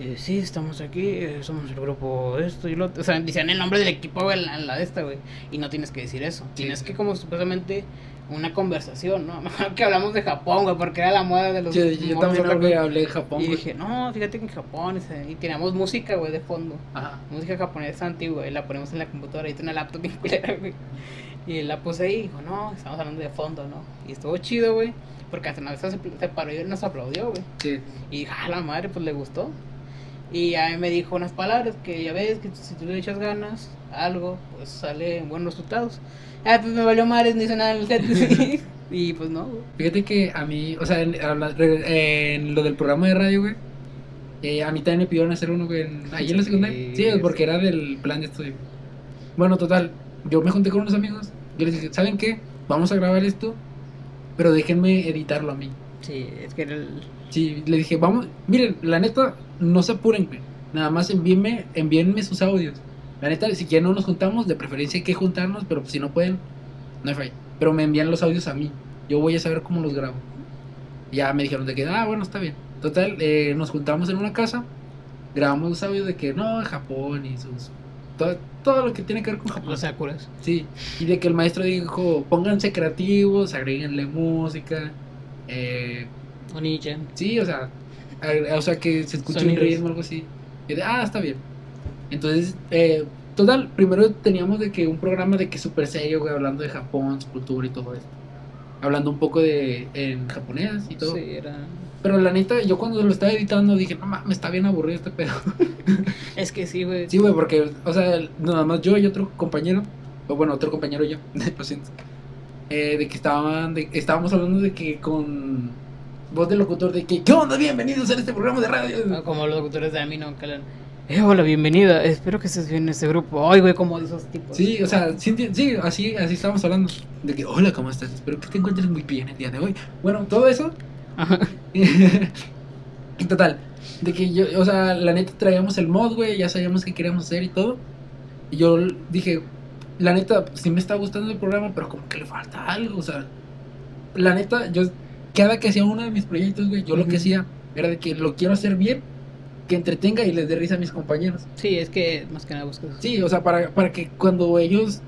eh, sí, estamos aquí, eh, somos el grupo esto y lo otro. O sea, decían el nombre del equipo, güey, en la, la de esta, güey. Y no tienes que decir eso. Sí, tienes sí. que, como supuestamente, una conversación, ¿no? Mejor que hablamos de Japón, güey, porque era la moda de los. Sí, yo morros también hablé, de Japón, Y güey. dije, no, fíjate que en Japón. ese- Y teníamos música, güey, de fondo Ajá. música japonesa antigua y la ponemos en la computadora y tengo una laptop bien culera, güey. Y la puse ahí y dijo, no, estamos hablando de fondo, ¿no? Y estuvo chido, güey. Porque hasta una vez se, se paró y nos aplaudió, güey. Sí. Y dije, ah, la madre, pues le gustó. Y a mí me dijo unas palabras que ya ves que si tú le echas ganas, algo, pues sale buenos resultados. Ah, pues me valió madres, no hice nada en el set. y pues no, güey. Fíjate que a mí, o sea, en, en lo del programa de radio, güey, eh, a mí también me pidieron hacer uno, güey, en- ahí en la secundaria. Sí, sí. porque era del plan de estudio. Bueno, total, yo me junté con unos amigos, yo les dije, ¿saben qué? Vamos a grabar esto, pero déjenme editarlo a mí. Sí, es que el... Sí, le dije, vamos, miren, la neta, no se apuren. Nada más envíenme, envíenme sus audios. La neta, si quieren no nos juntamos, de preferencia hay que juntarnos, pero si no pueden, no hay falla. Pero me envían los audios a mí. Yo voy a saber cómo los grabo. Ya me dijeron de que, ah, bueno, está bien. Total, eh, nos juntamos en una casa, grabamos los audios de que no, Japón y sus. Todo, todo lo que tiene que ver con Japón. Los Sakuras. Sí, y de que el maestro dijo, pónganse creativos, agréguenle música. Eh, Onichan. Sí, o sea, o sea que se escuche un ritmo o algo así. Y de, ah, está bien. Entonces, eh, total, primero teníamos de que un programa de que súper serio, güey, hablando de Japón, su cultura y todo esto. Hablando un poco de en japonés y todo. Sí, era... Pero la neta, yo cuando lo estaba editando dije, no mames, está bien aburrido este pedo. Es que sí, güey. sí, güey, porque, o sea, nada más yo y otro compañero, o bueno, otro compañero y yo, lo siento. eh, de que estaban, de, estábamos hablando de que con voz de locutor, de que, ¿qué onda? Bienvenidos a este programa de radio. Ah, Como los locutores de Amino, que le eh, hola, bienvenida, espero que estés bien en este grupo. Ay, güey, como esos tipos. Sí, o sea, sí, así, así estábamos hablando. De que, hola, ¿cómo estás? Espero que te encuentres muy bien el día de hoy. Bueno, todo eso, Ajá. total, de que yo, o sea, la neta traíamos el mod, güey, ya sabíamos qué queríamos hacer y todo. Y yo dije, la neta, sí me está gustando el programa, pero como que le falta algo, o sea, la neta, yo, cada que hacía uno de mis proyectos, güey, yo lo que hacía era de que lo quiero hacer bien, que entretenga y les dé risa a mis compañeros. Sí, es que más que nada buscas. Sí, o sea, para, para que cuando ellos,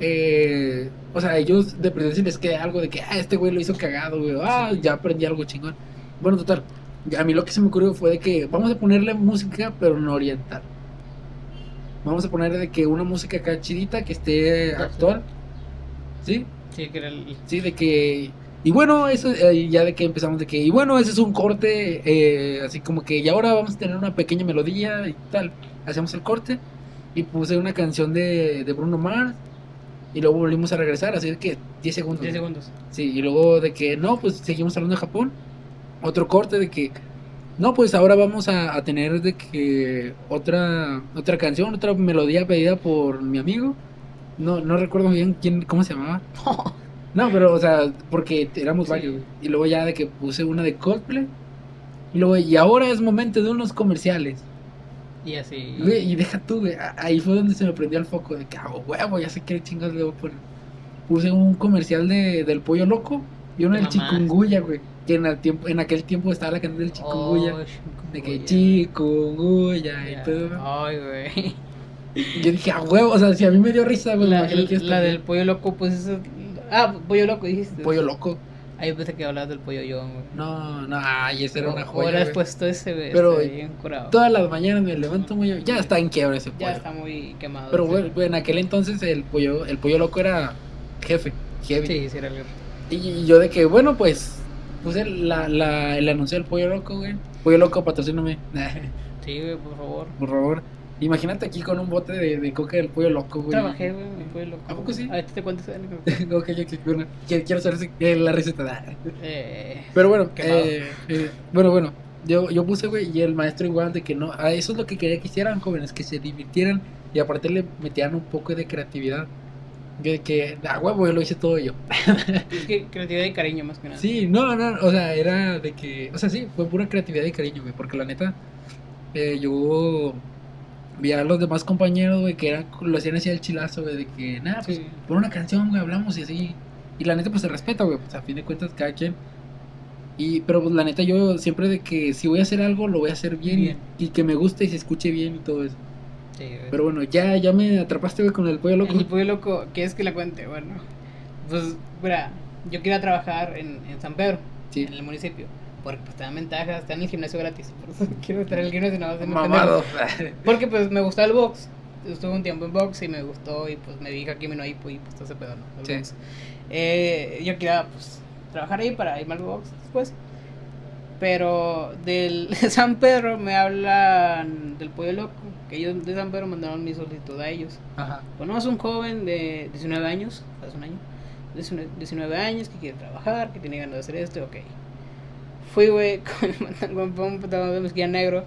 eh, o sea, ellos de presencia les quede algo de que, ah, este güey lo hizo cagado, güey, ah, ya aprendí algo chingón. Bueno, total, a mí lo que se me ocurrió fue de que vamos a ponerle música, pero no oriental. Vamos a poner de que una música acá chidita que esté actual. ¿Sí? Sí, que era el. Sí, de que... Y bueno, eso eh, ya de que empezamos de que... Y bueno, ese es un corte, eh, así como que... Y ahora vamos a tener una pequeña melodía y tal. Hacemos el corte y puse una canción de, de Bruno Mars. Y luego volvimos a regresar, así de que 10 segundos. 10 segundos. Sí, y luego de que no, pues seguimos hablando de Japón. Otro corte de que no, pues ahora vamos a, a tener de que otra otra canción, otra melodía pedida por mi amigo. No no recuerdo bien quién cómo se llamaba. No, pero o sea, porque éramos Sí. varios. Y luego ya de que puse una de Coldplay. Y luego y ahora es momento de unos comerciales. Y así. Y deja tú, güey. Ahí fue donde se me prendió el foco de que, ah, huevo, ya sé qué chingados le voy a poner. Puse un comercial de, del pollo loco y uno del mamaste. chikungunya, güey. Que en, el tiempo, en aquel tiempo estaba la canción del chikungunya. Oh, de que chikungunya. chikungunya y todo. Ay, güey. Yo dije, ah, huevo, o sea, si a mí me dio risa, güey. La, la también. del pollo loco, pues eso. Ah, pollo loco dijiste. pollo loco. Ahí pensé que hablabas del pollo yo, güey. No, no, ay, esa era una joya. Hubieras güey. puesto ese, güey. Pero- está bien curado. Todas las mañanas me levanto muy. Ya está en quiebra ese pollo. Ya está muy quemado. Pero ese. bueno, güey, en aquel entonces el pollo, el pollo loco era jefe, heavy. Sí, sí, era el. Y, y yo de que, bueno, pues, puse la, la, el anuncio del pollo loco, güey. Pollo loco, patrocíname. Sí, güey, por favor. Por favor. Imagínate aquí con un bote de, de coca del pollo loco, güey. Trabajé, güey, en pollo loco. ¿A poco sí? A ver, te cuento esa anécdota. ok, bueno, quiero, quiero saber eh, la receta. Eh, Pero bueno, eh, eh, bueno, bueno. Yo, yo puse, güey, y el maestro igual de que no. ah, eso es lo que quería que hicieran, jóvenes, que se divirtieran y aparte le metieran un poco de creatividad. Que, ah, huevo, yo lo hice todo yo. es que creatividad y cariño más que nada. Sí, no, no, o sea, era de que, o sea, sí, fue pura creatividad y cariño, güey, porque la neta, eh, yo vi a los demás compañeros, güey, que eran, lo hacían así al chilazo, güey, de que, nada, pues, Sí. por una canción, güey, hablamos y así, y la neta, pues, se respeta, güey, pues, a fin de cuentas, cada quien, y, pero, pues, la neta, yo siempre de que si voy a hacer algo, lo voy a hacer bien, Bien. Y, y que me guste y se escuche bien y todo eso, Sí, güey. pero bueno, ya, ya me atrapaste, güey, con el pollo loco, El pollo loco, ¿quieres que la cuente? Bueno, pues, mira, yo quería trabajar en, en San Pedro, sí, en el municipio. Porque pues te dan ventajas, te dan el gimnasio gratis. Por eso quiero estar en el gimnasio nada más mamado, Porque pues me gustaba el box. Estuve un tiempo en box y me gustó y pues me dije aquí me no y pues todo ese pedo, ¿no? El Sí. box. Eh, yo quería pues trabajar ahí para irme al box después. Pero del de San Pedro me hablan del pollo loco. Que ellos de San Pedro mandaron mi solicitud a ellos. ajá, Conozco un joven de 19 años, hace un año, 19, 19 años que quiere trabajar, que tiene ganas de hacer esto, ok. Fui, güey, con, con un pantalón de mezquilla negro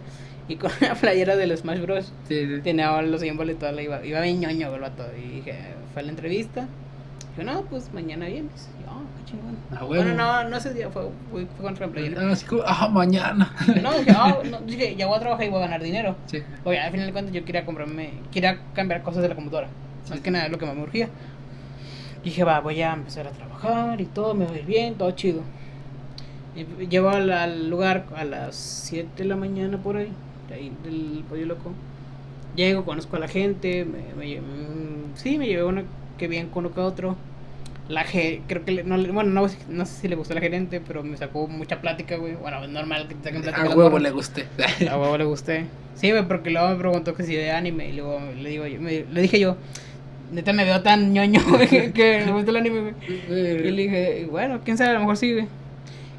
y con una playera del Smash Bros. sí, sí, Tenía los símbolos y todo, iba, iba bien ñoño, güey. Y dije, fue a la entrevista. Dije, no, pues mañana vienes. Y yo, oh, qué chingón. Ah, huevo. Bueno, no, no ese día, fue, fue, fue con otra playera. Ah, así como, ah, mañana, No, dije, oh, no, dije, ya voy a trabajar y voy a ganar dinero. sí, Oye, al final de cuentas yo quería comprarme, quería cambiar cosas de la computadora. Más Sí. que nada lo que más me urgía. Dije, va, voy a empezar a trabajar y todo, me va a ir bien, todo chido. Y llego al, al lugar a las 7 de la mañana por ahí, de ahí del pollo loco. Llego, conozco a la gente, me, me lle- mm, sí, me llevé uno que bien conozco a otro. La creo que, le- no, bueno, no, no sé si le gustó la gerente, pero me sacó mucha plática, güey. Bueno, normal que te saquen plática. a huevo le gusté. A huevo le gusté. Sí, güey, porque luego me preguntó que si de anime y luego le digo yo, me- le dije yo, neta me veo tan ñoño, güey, que, que le gusta el anime, güey. Y le dije, bueno, quién sabe, a lo mejor sí, güey.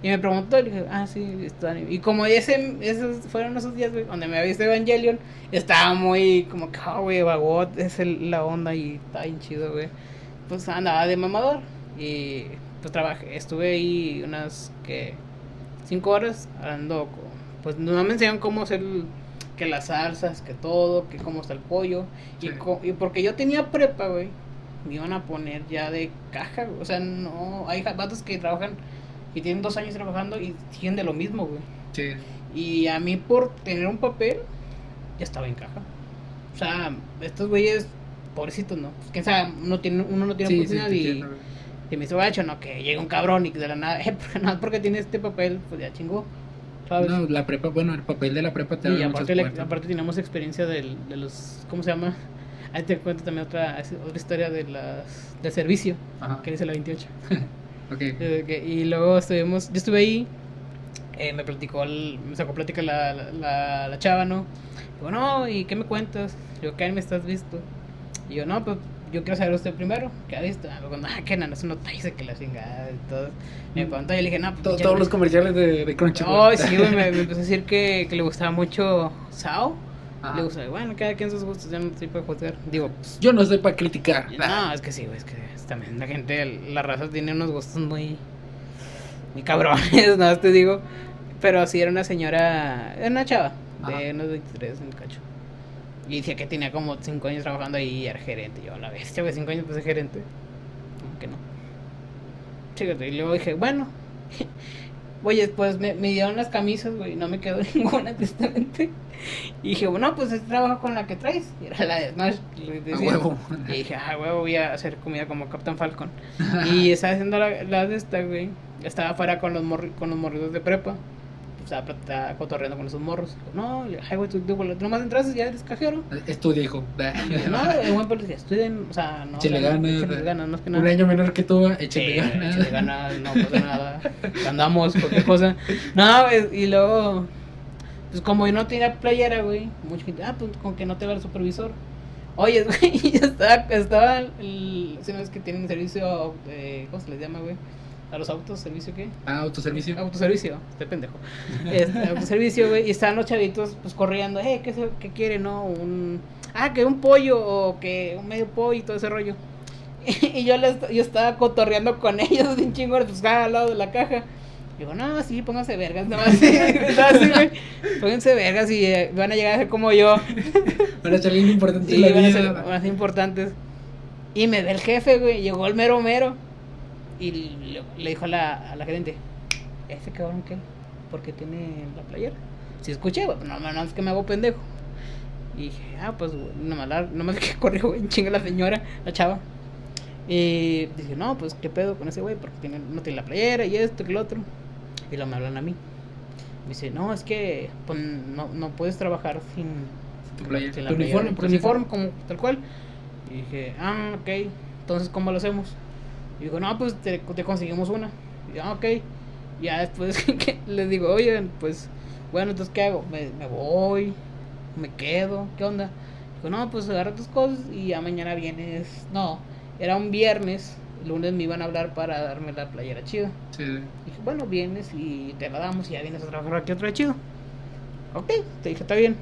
Y me preguntó, y le dije, ah, sí, anime. Y como ese, esos fueron esos días, güey, donde me visto Evangelion, estaba muy como ah, güey, Vagot es el- la onda y está bien chido, güey. Pues andaba de mamador. Y pues trabajé, estuve ahí unas, que, cinco horas hablando con, pues no me enseñaron cómo hacer que las salsas, que todo, que cómo está el pollo. Y, Sí. co- y porque yo tenía prepa, güey, me iban a poner ya de caja, güey. O sea, no, hay vatos que trabajan y tienen dos años trabajando y siguen de lo mismo, güey. Sí. Y a mí por tener un papel, ya estaba en caja. O sea, estos güeyes, pobrecitos, ¿no? Pues, quién sabe, uno, tiene, uno no tiene Sí, sí, oportunidad te y, entiendo, güey. y me hizo gacho, ¿no? Que llega un cabrón y que de la nada, eh, porque nada más porque tiene este papel, pues ya chingó. ¿Sabes? No, la prepa, bueno, el papel de la prepa te y abre aparte, muchas aparte tenemos experiencia del, de los, ¿cómo se llama? Ahí te cuento también otra, otra historia de las, del servicio, Ajá. que dice la 28. Eh, y luego estuvimos, yo estuve ahí, eh, me platicó, el- me sacó plática la, la, la, la chava, ¿no? Digo, no, ¿y qué me cuentas? Digo, ¿qué anime estás visto? Y yo, no, pues yo quiero saber usted primero, ¿qué ha visto? Luego, no, que nada, eso no te dice que la chingada y todo. Me Mm. preguntó y le dije, no, pues todos los anime". comerciales de, de Crunchyroll. Oh, sí, güey, me, me empezó a decir que, que le gustaba mucho Sao. Ajá. Le gusta, bueno, cada quien sus gustos, ya no estoy para juzgar. Digo, pues, Yo no estoy para criticar. no, es que sí, güey, es que también la gente, la raza tiene unos gustos muy, muy cabrones, no te digo. Pero sí era una señora, era una chava, de unos 23 en el cacho. Y decía que tenía como 5 años trabajando ahí y era gerente. Yo, a la bestia, güey, 5 años pues es gerente. Como que no. Fíjate, y luego dije, bueno. Oye, pues me, me dieron las camisas, güey, no me quedó ninguna, tristemente. Y dije, bueno, pues es trabajo con la que traes. Y era la de Smash. le A huevo. Y dije, ah, huevo, voy a hacer comida como Captain Falcon. y estaba haciendo la, la de esta, güey. Estaba afuera con los, morri- con los morridos de prepa. Estaba, plat- estaba cotorreando con esos morros. No, le dije, ay, güey, tú, tú, nomás entras y ya eres cajero. Estudia, hijo. No, el buen pues decía, estudien, o sea, no. Échale o ganas, échale eh. ganas, no es que nada. Un año menor que tú, Sí, échale ganas. échale ganas, no pasa nada. Andamos, cualquier cosa. No, es- y luego, pues como yo no tenía playera, güey, mucha gente, ah, pues con que no te va el supervisor. Oye, güey, ya estaba, estaba el, ¿sí ves que tienen servicio, eh, ¿cómo se les llama, güey? A los autos, servicio qué? Ah, autoservicio. Autoservicio, este pendejo. Este, autoservicio, güey, y estaban los chavitos, pues corriendo, eh, ¿qué, se- qué quiere, no? Un, ah, que un pollo, o que un medio pollo y todo ese rollo. Y yo, les, yo estaba cotorreando con ellos, bien chingón, pues estaba al lado de la caja. Digo, no, sí, pónganse vergas, nada más estaba así, güey. Pónganse vergas y eh, van a llegar a ser como yo. Sí, van a ser, vida. van a ser importantes. Y me ve el jefe, güey, llegó el mero mero. Y le, le dijo a la, a la gerente, ese cabrón que, porque tiene la playera. Si escuché, güey, no, no, es que me hago pendejo. Y dije, ah, pues, güey, nomás, la, nomás que corrió, güey, chinga la señora, la chava. Y dije, no, pues, ¿qué pedo con ese güey? Porque tiene, no tiene la playera y esto y lo otro. Y luego me hablan a mí. Me dice, no, es que pues, no, no puedes trabajar sin, Tu playera. sin la Tu playera, uniforme, tu por ejemplo. uniforme, como tal cual. Y dije, ah, ok, entonces, ¿cómo lo hacemos? Y digo, no, pues te, te conseguimos una. Y yo, ah, ok. Ya después que le digo, oye, pues, bueno, entonces, ¿qué hago? ¿Me, me voy? ¿Me quedo? ¿Qué onda? Digo, no, pues agarra tus cosas y ya mañana vienes. No, era un viernes. El lunes me iban a hablar para darme la playera chida. Sí. Dije, bueno, vienes y te la damos y ya vienes a trabajar aquí otro día chido. Ok, te dije, está bien.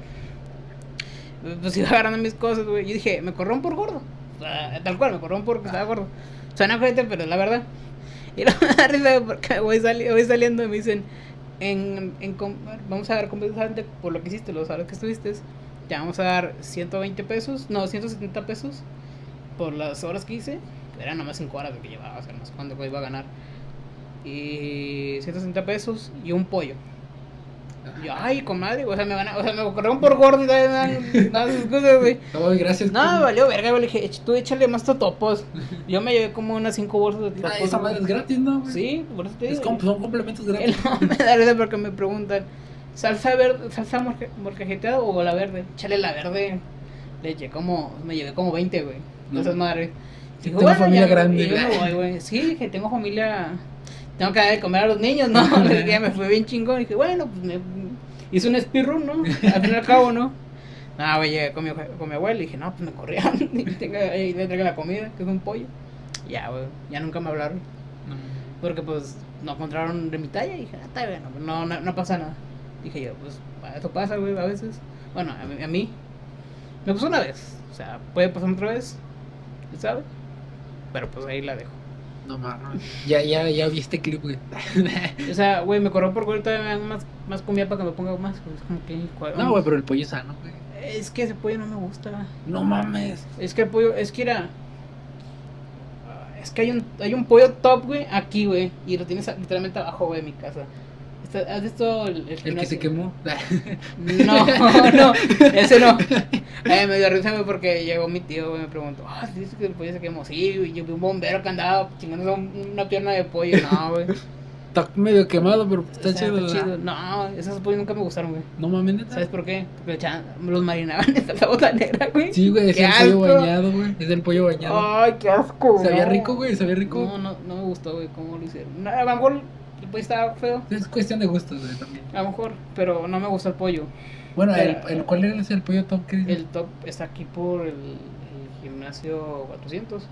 Pues iba agarrando mis cosas, güey. Yo dije, me corrieron por gordo. O sea, tal cual, me corrieron porque estaba gordo. Suena fuerte, pero la verdad. Y no me da risa porque voy, sali- voy saliendo y me dicen, en, en vamos a dar completamente por lo que hiciste, los horas que estuviste. Te vamos a dar 120 pesos, no, 170 pesos por las horas que hice. Eran nomás 5 horas lo que llevaba, o sea, no sé iba a ganar. Y 160 pesos y un pollo. Yo, ay, comadre, o sea, me van a, o sea, me corrieron por gordo y me dan excusas, güey. Ay, gracias. No, me valió verga, güey. Le dije, "Ech- tú échale más totopos. Yo me llevé como unas 5 bolsas de Ah, totopos. esa madre es gratis, ¿no? güey? Sí, por eso te Es digo. son complementos gratis. no me da risa porque me preguntan, ¿salsa verde, salsa morca- morcajeteada o la verde? Échale la verde. Le eché como, me llevé como 20, güey. No. Madres. Sí, Digo, tengo bueno, familia ya, grande, y yo me güey. voy, güey. Sí, dije, tengo familia. Tengo que dar de comer a los niños, ¿no? Le dije, me fue bien chingón. Y dije, bueno, pues me hice un speedrun, ¿no? Al fin y al cabo, ¿no? No, güey, llegué con mi, con mi abuela y dije, no, pues me corrieron. Y le traje la comida, que es un pollo. Ya, güey, ya nunca me hablaron. No. Porque pues no encontraron de mi talla y dije, ah, está bien, no, no, no pasa nada. Dije yo, pues eso pasa, güey, a veces. Bueno, a mí, a mí me pasó una vez. O sea, puede pasar otra vez, ¿quién sabe? Pero pues ahí la dejo. No mames. Ya, ya, ya vi este clip, güey. O sea, güey, me corrió por güey, todavía me dan más, más comida para que me ponga más. Es como que. ¿cuál- No, güey, pero el pollo es sano, güey. Es que ese pollo no me gusta. No mames. Es que el pollo, es que era. Es que hay un, hay un pollo top, güey, aquí, güey. Y lo tienes literalmente abajo, güey, de mi casa. ¿Has visto el, el El que se quemó. No, no, ese no. Eh, me dio risa, güey, porque llegó mi tío, güey, me preguntó, ah, ¿sí dice que el pollo se quemó? Sí, güey, yo vi un bombero que andaba chingando un- una pierna de pollo. No, güey. Está medio quemado, pero está O sea, chido. está ¿verdad? No, esos pollos nunca me gustaron, güey. No mames, neta. ¿Sabes por qué? Porque los marinaban en la bota negra, güey. Sí, güey, es ¡Qué el pollo bañado, güey. Es el pollo bañado. Ay, qué asco. Sabía rico, güey, sabía rico. No, no, no me gustó, güey, cómo lo hicieron. No, a lo mejor pollo estaba feo. Es cuestión de gustos, güey, también. A lo mejor, pero no me gustó el pollo. Bueno, el, el, ¿cuál es el pollo top que dices? El top está aquí por el, el gimnasio 400.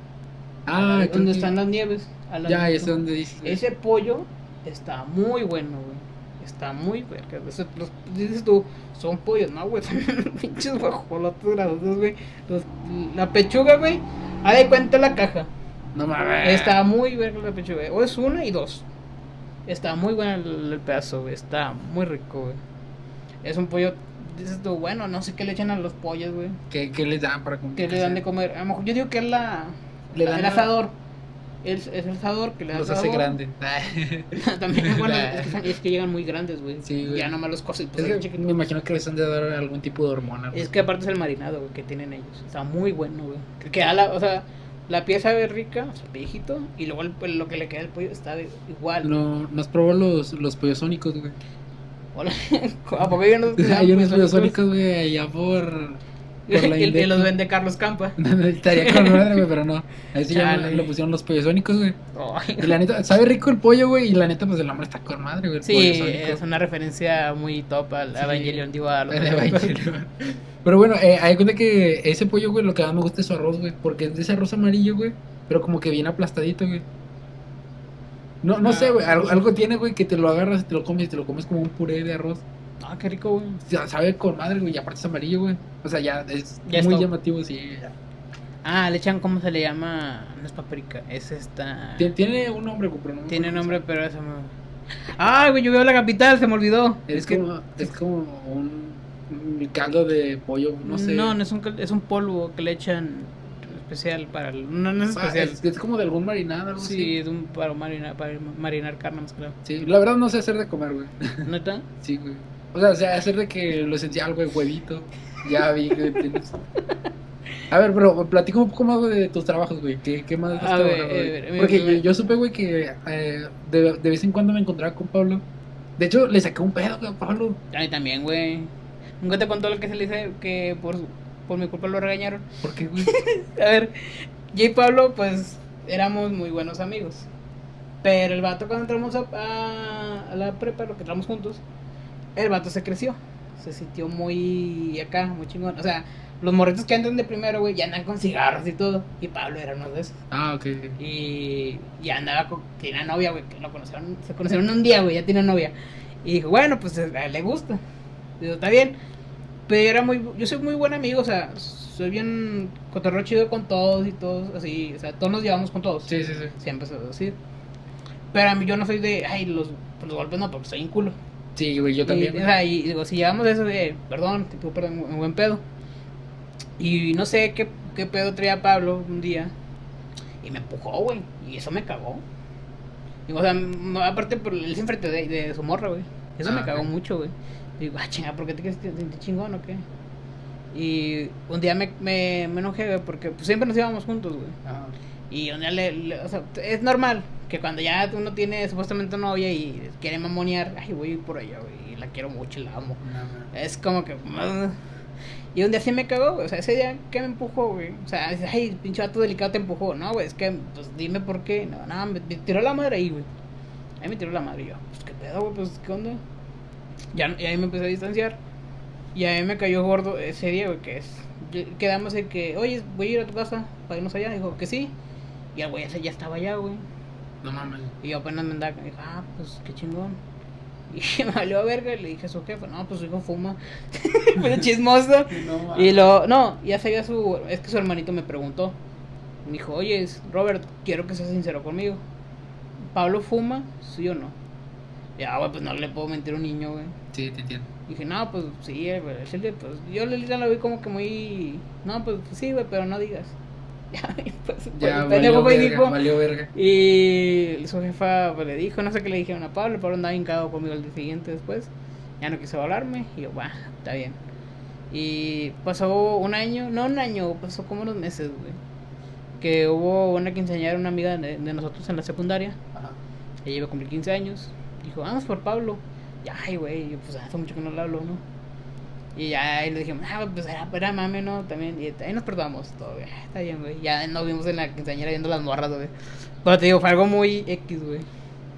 Ah, creo donde que- están las nieves. a la- Ya, ese donde dices. güey. Ese pollo está muy bueno, güey. Está muy bueno. Ese- Los, dices tú, son pollos, no, güey. Pinches guajolotes grasosos, güey. Los- La pechuga, güey. Haz de cuenta la caja. No mames. Está muy buena la pechuga. O es una y dos. Está muy buena el, el pedazo, güey. Está muy rico, güey. Es un pollo. Dices tú, bueno, no sé qué le echan a los pollos, güey. ¿Qué, ¿Qué les dan para comer? ¿Qué le dan de comer? A lo mejor yo digo que es la. Le dan el asador. Es, es el asador que le da Los el hace grandes. También, bueno, es que, es que llegan muy grandes, güey. Sí. Ya nomás los cosas. Pues, Es que me imagino que les han de dar algún tipo de hormona. Es que aparte es el marinado, güey, que tienen ellos. Está muy bueno, güey. Que queda la, o sea, la pieza sabe rica, o sea, viejito, y luego el- lo que le queda al pollo está de- igual. No, nos probó los, los pollos sónicos, güey. Hola. ¿A poco hay unos, Hay unos pollos sónicos? sónicos, güey, allá por. Por la El que los vende Carlos Campa. Estaría con madre, güey, pero no. Ahí se llama, le pusieron los pollos sónicos, güey. Y la neta, sabe rico el pollo, güey. Y la neta, pues el nombre está con madre, güey. Sí, es una referencia muy top al Sí. Evangelion, digo, a los El Evangelion. Pero bueno, eh, hay cuenta que ese pollo, güey, lo que más me gusta es su arroz, güey. Porque es de ese arroz amarillo, güey. Pero como que bien aplastadito, güey. No, no Ah, sé, güey. Algo, algo tiene, güey, que te lo agarras y te lo comes y te lo comes como un puré de arroz. Ah, qué rico, güey. Sabe con madre, güey. Y aparte es amarillo, güey. O sea, ya es Ya muy llamativo, sí. ya. Ah, le echan, ¿cómo se le llama? No es paprika, es esta... Tien- Tiene un nombre, güey, pero no Tiene nombre, pero eso me... Ay, güey, yo veo la capital, se me olvidó. Es, como, es como un, un caldo de pollo, no sé. No, no es un, es un polvo que le echan especial para... el- No, no es Ah, especial. es, es como de algún marinado, algo Sí, así. es un para marinar, para marinar carne más claro. Sí, la verdad no sé hacer de comer, güey. ¿No está? Sí, güey. O sea, o sea, hacer de que lo esencial, güey, huevito. Ya vi que tienes. A ver, pero platica un poco más güey, de tus trabajos, güey. ¿Qué, qué más has A ver, trabajado, güey? Porque yo, yo supe, güey, que eh, de, de vez en cuando me encontraba con Pablo. De hecho, le saqué un pedo, güey, a Pablo. A mí también, güey. Nunca te contó lo que se le dice que por, por mi culpa lo regañaron. ¿Por qué, güey? A ver, yo y Pablo, pues, éramos muy buenos amigos. Pero el vato cuando entramos a, a- a la prepa, lo que entramos juntos, el vato se creció. Se sintió muy acá, muy chingón. O sea, los morritos que andan de primero, güey, ya andan con cigarros y todo. Y Pablo era uno de esos. Ah, ok. Y ya andaba con, tenía novia, güey, que lo conocieron, se conocieron un día, güey, ya tiene novia. Y dijo, bueno, pues a él le gusta. Digo, está bien. Pero era muy, yo soy muy buen amigo, o sea, soy bien cotorreo chido con todos y todos, así, o sea, todos nos llevamos con todos. Sí, sí, sí. Siempre se así. Pero a mí yo no soy de, ay, los, los golpes no, porque soy un culo. Sí, güey, yo también. Y, o sea, y digo, si llevamos eso de, perdón, te pido perdón, en buen pedo. Y no sé qué, qué pedo traía Pablo un día. Y me empujó, güey. Y eso me cagó. Digo, o sea, aparte por el enfrente de, de su morra, güey. Eso Ah, me cagó ok. mucho, güey. Digo, ah, chinga, ¿por qué te sentir chingón o qué? Y un día me, me, me enojé, güey, porque pues, siempre nos íbamos juntos, güey. Ah, Y un día le, le- o sea, es normal que cuando ya uno tiene supuestamente novia y quiere mamonear, ay, voy por allá, güey, y la quiero mucho y la amo. no. Es como que. "Ugh". Y un día sí me cagó, güey. O sea, ese día que me empujó, güey. O sea, dice, ay, pinche vato delicado te empujó. No, güey, es que, pues dime por qué. No, no, me, me tiró la madre ahí, güey. Ahí me tiró la madre y yo, pues qué pedo, güey, pues qué onda. Ya, y ahí me empecé a distanciar. Y a mí me cayó gordo ese día, güey, que es. Quedamos en que, oye, voy a ir a tu casa para irnos allá. Dijo que sí. Y el güey ese ya estaba allá, güey. No mames. Y yo apenas me andaba, dijo, ah, pues qué chingón. Y me valió a verga y le dije a su jefe, no, pues su hijo fuma. Fue chismoso. No, Y lo, no, ya sabía su, es que su hermanito me preguntó. Me dijo, oye, Robert, quiero que seas sincero conmigo. ¿Pablo fuma? ¿Sí o no? Ya, güey, pues no le puedo mentir a un niño, güey. Sí, te entiendo. Dije, no, pues sí, güey. Pues, yo la vi como que muy. No, pues sí, güey, pero no digas. Ya, pues, Ya, valió verga, dijo, valió verga. Y su jefa pues, le dijo, no sé qué le dijeron a Pablo, Pablo andaba hincado conmigo el día siguiente después. Ya no quiso hablarme y yo, va, está bien. Y pasó un año, no un año, pasó como unos meses, güey. Que hubo una quinceañera, una amiga de, de nosotros en la secundaria. Ajá. Ella iba a cumplir 15 años. Dijo, vamos por Pablo. Y ay, güey, pues hace mucho que no le hablo, ¿no? Y ya ahí le dijimos, ah, pues era, era mame, ¿no? También. Y ahí nos perdonamos todo, güey. Está bien, güey. Ya nos vimos en la quinceañera viendo las morras, güey. Pero te digo, fue algo muy X, güey.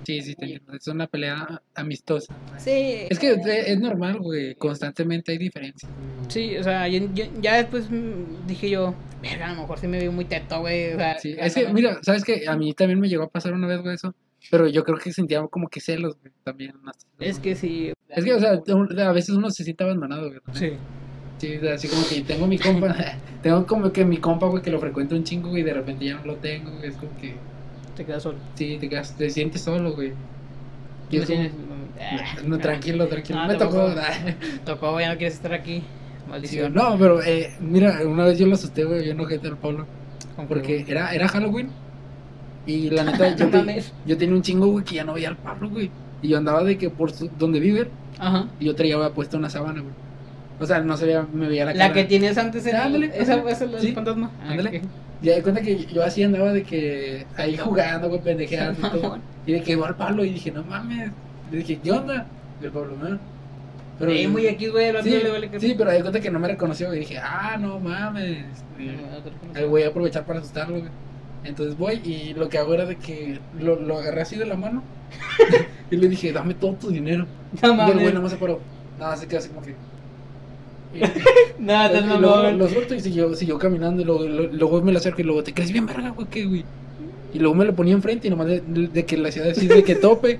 Sí, sí, te entiendo. Es una pelea amistosa. Sí. Es que es, normal, güey. Constantemente hay diferencias. Sí, o sea, yo- yo- ya después dije yo, verga, a lo mejor sí me veo muy teto, güey. O sea, Sí, es que, mira, ¿sabes qué? A mí también me llegó a pasar una vez, güey, eso. Pero yo creo que sentía como que celos, güey, también. Es que sí. Es que, o sea, a veces uno se siente abandonado, güey. Sí. Sí, así como que tengo mi compa, tengo como que mi compa, güey, que lo frecuento un chingo, güey, y de repente ya no lo tengo, güey. Es como que, Te quedas solo. sí, te, quedas, te sientes solo, güey. Y ¿Qué es como- tienes? No, tranquilo, tranquilo. No, me tocó. tampoco. Tocó, ya no quieres estar aquí. Sí, Maldición. no, pero eh, mira, una vez yo lo asusté, güey, yo enojé al Pablo. ¿Cómo Porque era, era Halloween. Y la neta, yo, te- yo tenía un chingo, güey, que ya no veía al Pablo, güey. Y yo andaba de que por donde vive? Ajá. y yo traía, güey, puesto una sábana, güey. O sea, no se veía, me veía la La cara. que tienes antes en Ándale, el, esa, es la Sí, fantasma. Ah, ándale. ok. Ya de cuenta que yo así andaba de que ahí jugando, güey, pendejeando y todo. Y de que va al Pablo y dije, no mames. Le dije, ¿qué onda? Y el Pablo, no. Pero eh, muy X, güey, el Sí, le vale que sí, pero de cuenta que no me reconoció, güey. Dije, ah, no mames. Y- Ahí voy a aprovechar para asustarlo, güey. Entonces voy y lo que hago era de que lo, lo agarré así de la mano y le dije, dame todo tu dinero. No y el güey mames. no se paró. Nada, se quedó así como que. Y, y estás luego mamón. lo suelto y siguió, siguió caminando. Y luego, lo- luego me lo acerco y luego, ¿te crees bien verga, güey? ¿Qué, güey? Y luego me lo ponía enfrente y nomás de, de que hacía decir de que tope.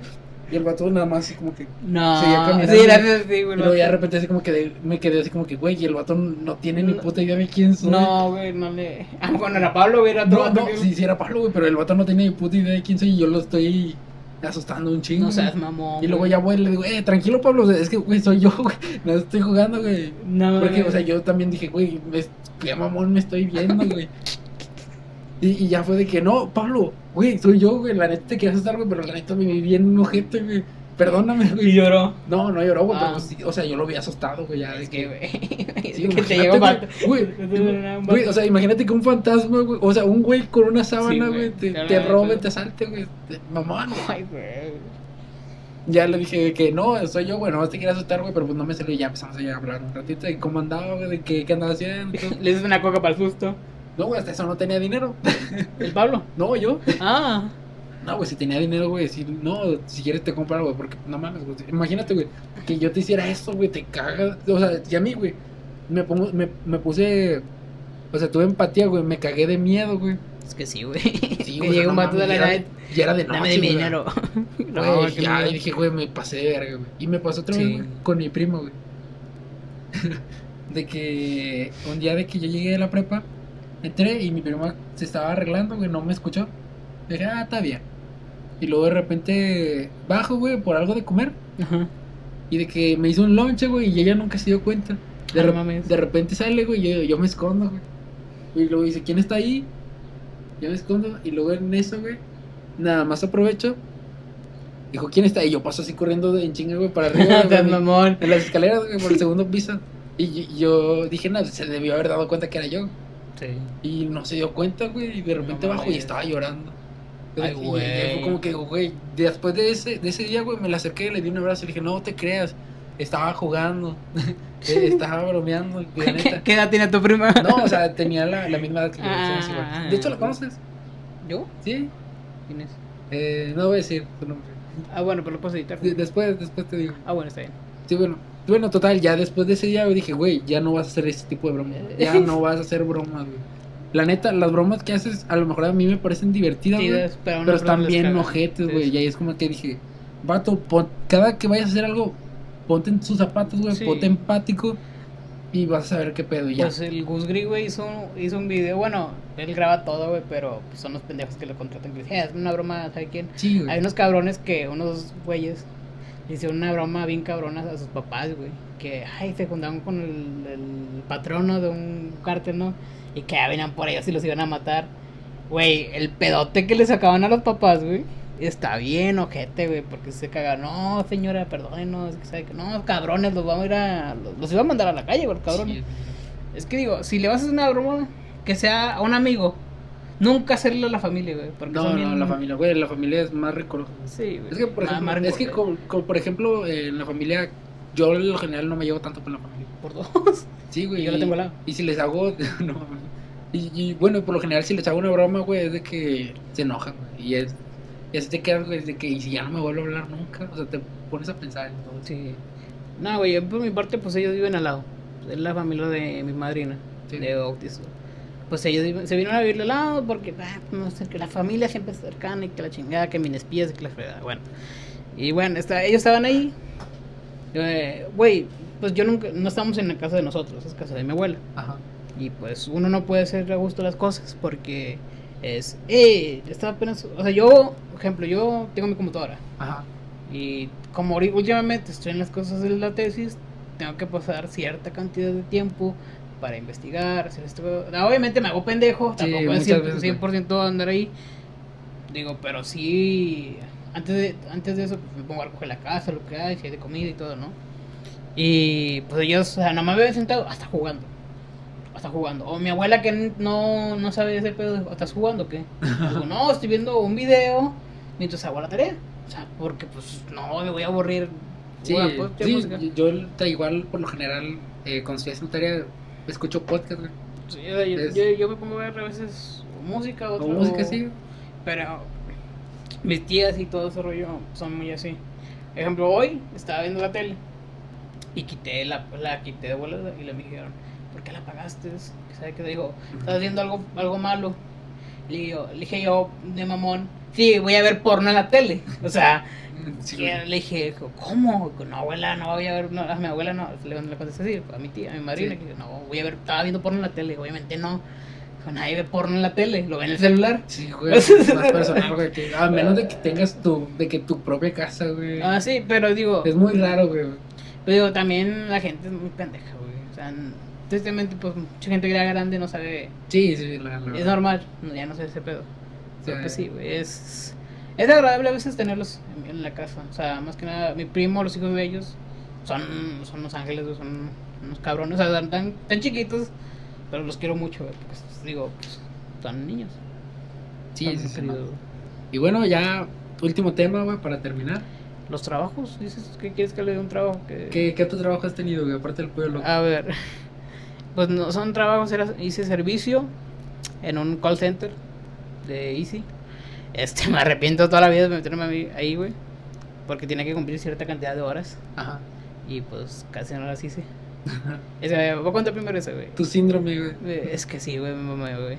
Y el vato nada más así como que. No, Seguía caminando. sí, gracias, sí, Y güey. luego no. ya de repente así como que de- me quedé así como que, güey, y el vato no tiene ni puta idea de quién soy. No, güey, no le. Ah, cuando era Pablo, güey, era otro No, vato no, que- sí, sí era Pablo, güey, pero el vato no tenía ni puta idea de quién soy y yo lo estoy asustando un chingo. No seas güey. mamón. Y luego güey. ya voy y le digo, eh, tranquilo, Pablo, es que, güey, soy yo, güey, no estoy jugando, güey. No, Porque, güey. o sea, yo también dije, güey, qué mamón me estoy viendo, güey. Y, y ya fue de que, no, Pablo, güey, soy yo, güey, la neta te quería asustar, güey, pero la neta me vi bien un ojete, güey. Perdóname, Y güey. lloró. No, no lloró, güey, Ah. pero sí, o sea, yo lo había asustado, güey, ya. de Es que, güey. Sí, que te llegó güey, mal. güey, Güey, o sea, imagínate que un fantasma, güey, o sea, un güey con una sábana, Sí, güey, güey, te, claro, te robe, pero- te asalte, güey, te- mamón. Ay, güey. Ya le dije que no, soy yo, güey, nomás te quería asustar, güey, pero pues no me salió y ya empezamos a hablar un ratito de cómo andaba, güey, de qué, qué andaba haciendo. Le dices una coca para el susto. No, güey, hasta eso no tenía dinero. ¿El Pablo? No, yo. Ah. No, güey, si tenía dinero, güey, si no, si quieres te compro algo, güey, porque no mames, güey. Imagínate, güey, que yo te hiciera eso, güey, te cagas. O sea, y a mí, güey, me, pongo, me, me puse, o sea, tuve empatía, güey, me cagué de miedo, güey. Es que sí, güey. Sí, güey, llega no un vato de la night. Ya era de noche, Dame de mi güey. dinero. Güey, qué ya, y dije, güey, me pasé de verga, güey. Y me pasó otra Sí. vez güey, con mi primo, güey. de que un día de que yo llegué a la prepa, entré y mi prima se estaba arreglando, güey, no me escuchó. Dije, ah, está bien. Y luego de repente bajo, güey, por algo de comer. Ajá. Y de que me hizo un lonche, güey, y ella nunca se dio cuenta. De, Ah, no re- mames. de repente sale, güey, y yo, yo me escondo, güey. Y luego dice, ¿quién está ahí? Yo me escondo. Y luego en eso, güey, nada más aprovecho. Dijo, ¿quién está ahí? Yo paso así corriendo de en chinga, güey, para arriba. Güey, mamón. en las escaleras, güey, por el segundo piso. Y yo, yo dije, no, se debió haber dado cuenta que era yo. Sí. Y no se dio cuenta, güey, y de repente No bajo y estaba llorando. Ay, güey. fue como que, güey, después de ese, de ese día, güey, me la acerqué, le di un abrazo y le dije, no te creas, estaba jugando, eh, estaba bromeando, la ¿Qué, neta. qué edad tiene tu prima? No, o sea, tenía la, la misma edad que yo. Ah. De hecho, ¿la conoces? ¿Yo? Sí. ¿Quién es? Eh, no voy a decir tu nombre. Ah, bueno, pero lo puedo editar. De- después, después te digo. Ah, bueno, está bien. Sí, bueno. Bueno, total, ya después de ese día, güey, dije, güey, ya no vas a hacer ese tipo de bromas. Ya no vas a hacer bromas, güey. La neta, las bromas que haces, a lo mejor a mí me parecen divertidas, Sí, güey. pero, Pero están bien ojetes, güey. sí. Y ahí es como que dije, vato, pon- cada que vayas a hacer algo, ponte en tus zapatos, güey, Sí. ponte empático y vas a saber qué pedo. Ya. Pues el Gus Gris, güey, hizo, un- hizo un video. Bueno, él graba todo, güey, pero pues, son los pendejos que lo contratan. Que dicen, "Eh, es una broma, ¿sabe quién? sí. Hay unos cabrones que, unos güeyes, hicieron una broma bien cabrona a sus papás, güey. Que, ay, se juntaban con el, el patrono de un cártel, ¿no? Y que ya venían por ellos y los iban a matar. Güey, el pedote que le sacaban a los papás, güey. Está bien, ojete, güey, porque se caga. No, señora, perdónenos. que sabe que no, cabrones, los vamos a ir a. Los, los iba a mandar a la calle, güey, cabrones. Sí. Es que digo, si le vas a hacer una broma, que sea a un amigo. Nunca hacerlo a la familia, güey. Porque No, son no, la familia, güey, la familia es más recorosa. Sí, güey. Es que, por ejemplo, es que, rencor, como, como, por ejemplo, eh, en la familia, yo en lo general no me llevo tanto con la familia. Por dos. Sí, güey. Yo la tengo al lado. Y si les hago, no, y, y bueno, por lo general si les hago una broma, güey, es de que se enojan, güey. Y es, y así te quedas, güey, de que, y si ya no me vuelvo a hablar nunca, o sea, te pones a pensar en todo. Sí. No, güey, yo por mi parte, pues ellos viven al lado. Es la familia de mi madrina, Sí. de Otis. Pues ellos se vinieron a vivir al lado porque, ah, no sé, que la familia siempre es cercana y que la chingada, que mis espías y que la fregada. Bueno. Y bueno, está, ellos estaban ahí. Eh, Güey, pues yo nunca, no estamos en la casa de nosotros, es casa de mi abuela. Ajá. Y pues uno no puede hacer a gusto las cosas porque es, eh, estaba apenas, o sea, yo, por ejemplo, yo tengo mi computadora. Ajá. Y como últimamente estoy en las cosas de la tesis, tengo que pasar cierta cantidad de tiempo para investigar, hacer esto. Obviamente me hago pendejo, Sí, tampoco es muchas 100%, veces, güey. 100% andar ahí. Digo, pero sí, antes de, antes de eso pues, me pongo a recoger la casa, lo que hay, si hay de comida y todo, ¿no? Y pues ellos, o sea, no me habían sentado hasta jugando. Hasta jugando. O mi abuela que no, no sabe ese pedo, ¿estás jugando o qué? Digo, no, estoy viendo un video mientras hago la tarea. O sea, porque pues no me voy a aburrir. Sí, Bueno, pues, sí, yo ta- igual por lo general eh, cuando estoy haciendo tarea escucho podcast, güey. Sí, yo, yo- Es- yo, yo me pongo a ver a veces música, O otro, música, sí. Pero mis tías y todo ese rollo son muy así. Ejemplo, hoy estaba viendo la tele y quité la, la quité de volada y le me dijeron, ¿por qué la apagaste? ¿Sabe qué dijo? Estás haciendo algo, algo malo. Le, digo- le dije yo, de mamón, sí, voy a ver porno en la tele. O sea, Sí, le dije, ¿cómo? No, abuela, no voy a ver, no, a mi abuela no, le, le contesté así, a mi tía, a mi madrina, Sí. que no, voy a ver, estaba viendo porno en la tele, obviamente no. Nadie ve porno en la tele, lo ve en el celular. Sí, güey, es más personal, güey. que- A menos de que tengas tu, de que tu propia casa, güey. Ah, sí, pero digo, Es muy raro, güey. pero digo, también la gente es muy pendeja, güey. O sea, tristemente, pues mucha gente ya grande no sabe, Sí, sí, la, la- es normal, no, ya no sé ese pedo. Pero Sí. pues sí, güey, es, es agradable a veces tenerlos en, en la casa. O sea, más que nada, mi primo, los hijos de ellos, son, son unos ángeles, son unos cabrones, o sea, tan, tan, chiquitos, pero los quiero mucho, güey, porque pues, digo, pues, son niños. Sí, sí, sí. Y bueno, ya último tema, güey, para terminar. Los trabajos, dices, ¿qué quieres que le dé un trabajo? Que... ¿Qué, qué otro trabajo has tenido, güey? Aparte del pueblo. A ver, pues no son trabajos, era, hice servicio en un call center de Easy. Este, me arrepiento toda la vida de meterme ahí, güey, porque tenía que cumplir cierta cantidad de horas Ajá. y pues casi no las hice. Es que, voy a contar primero eso, güey. Tu síndrome, güey. Eh, Es que sí, güey, me mamé, güey.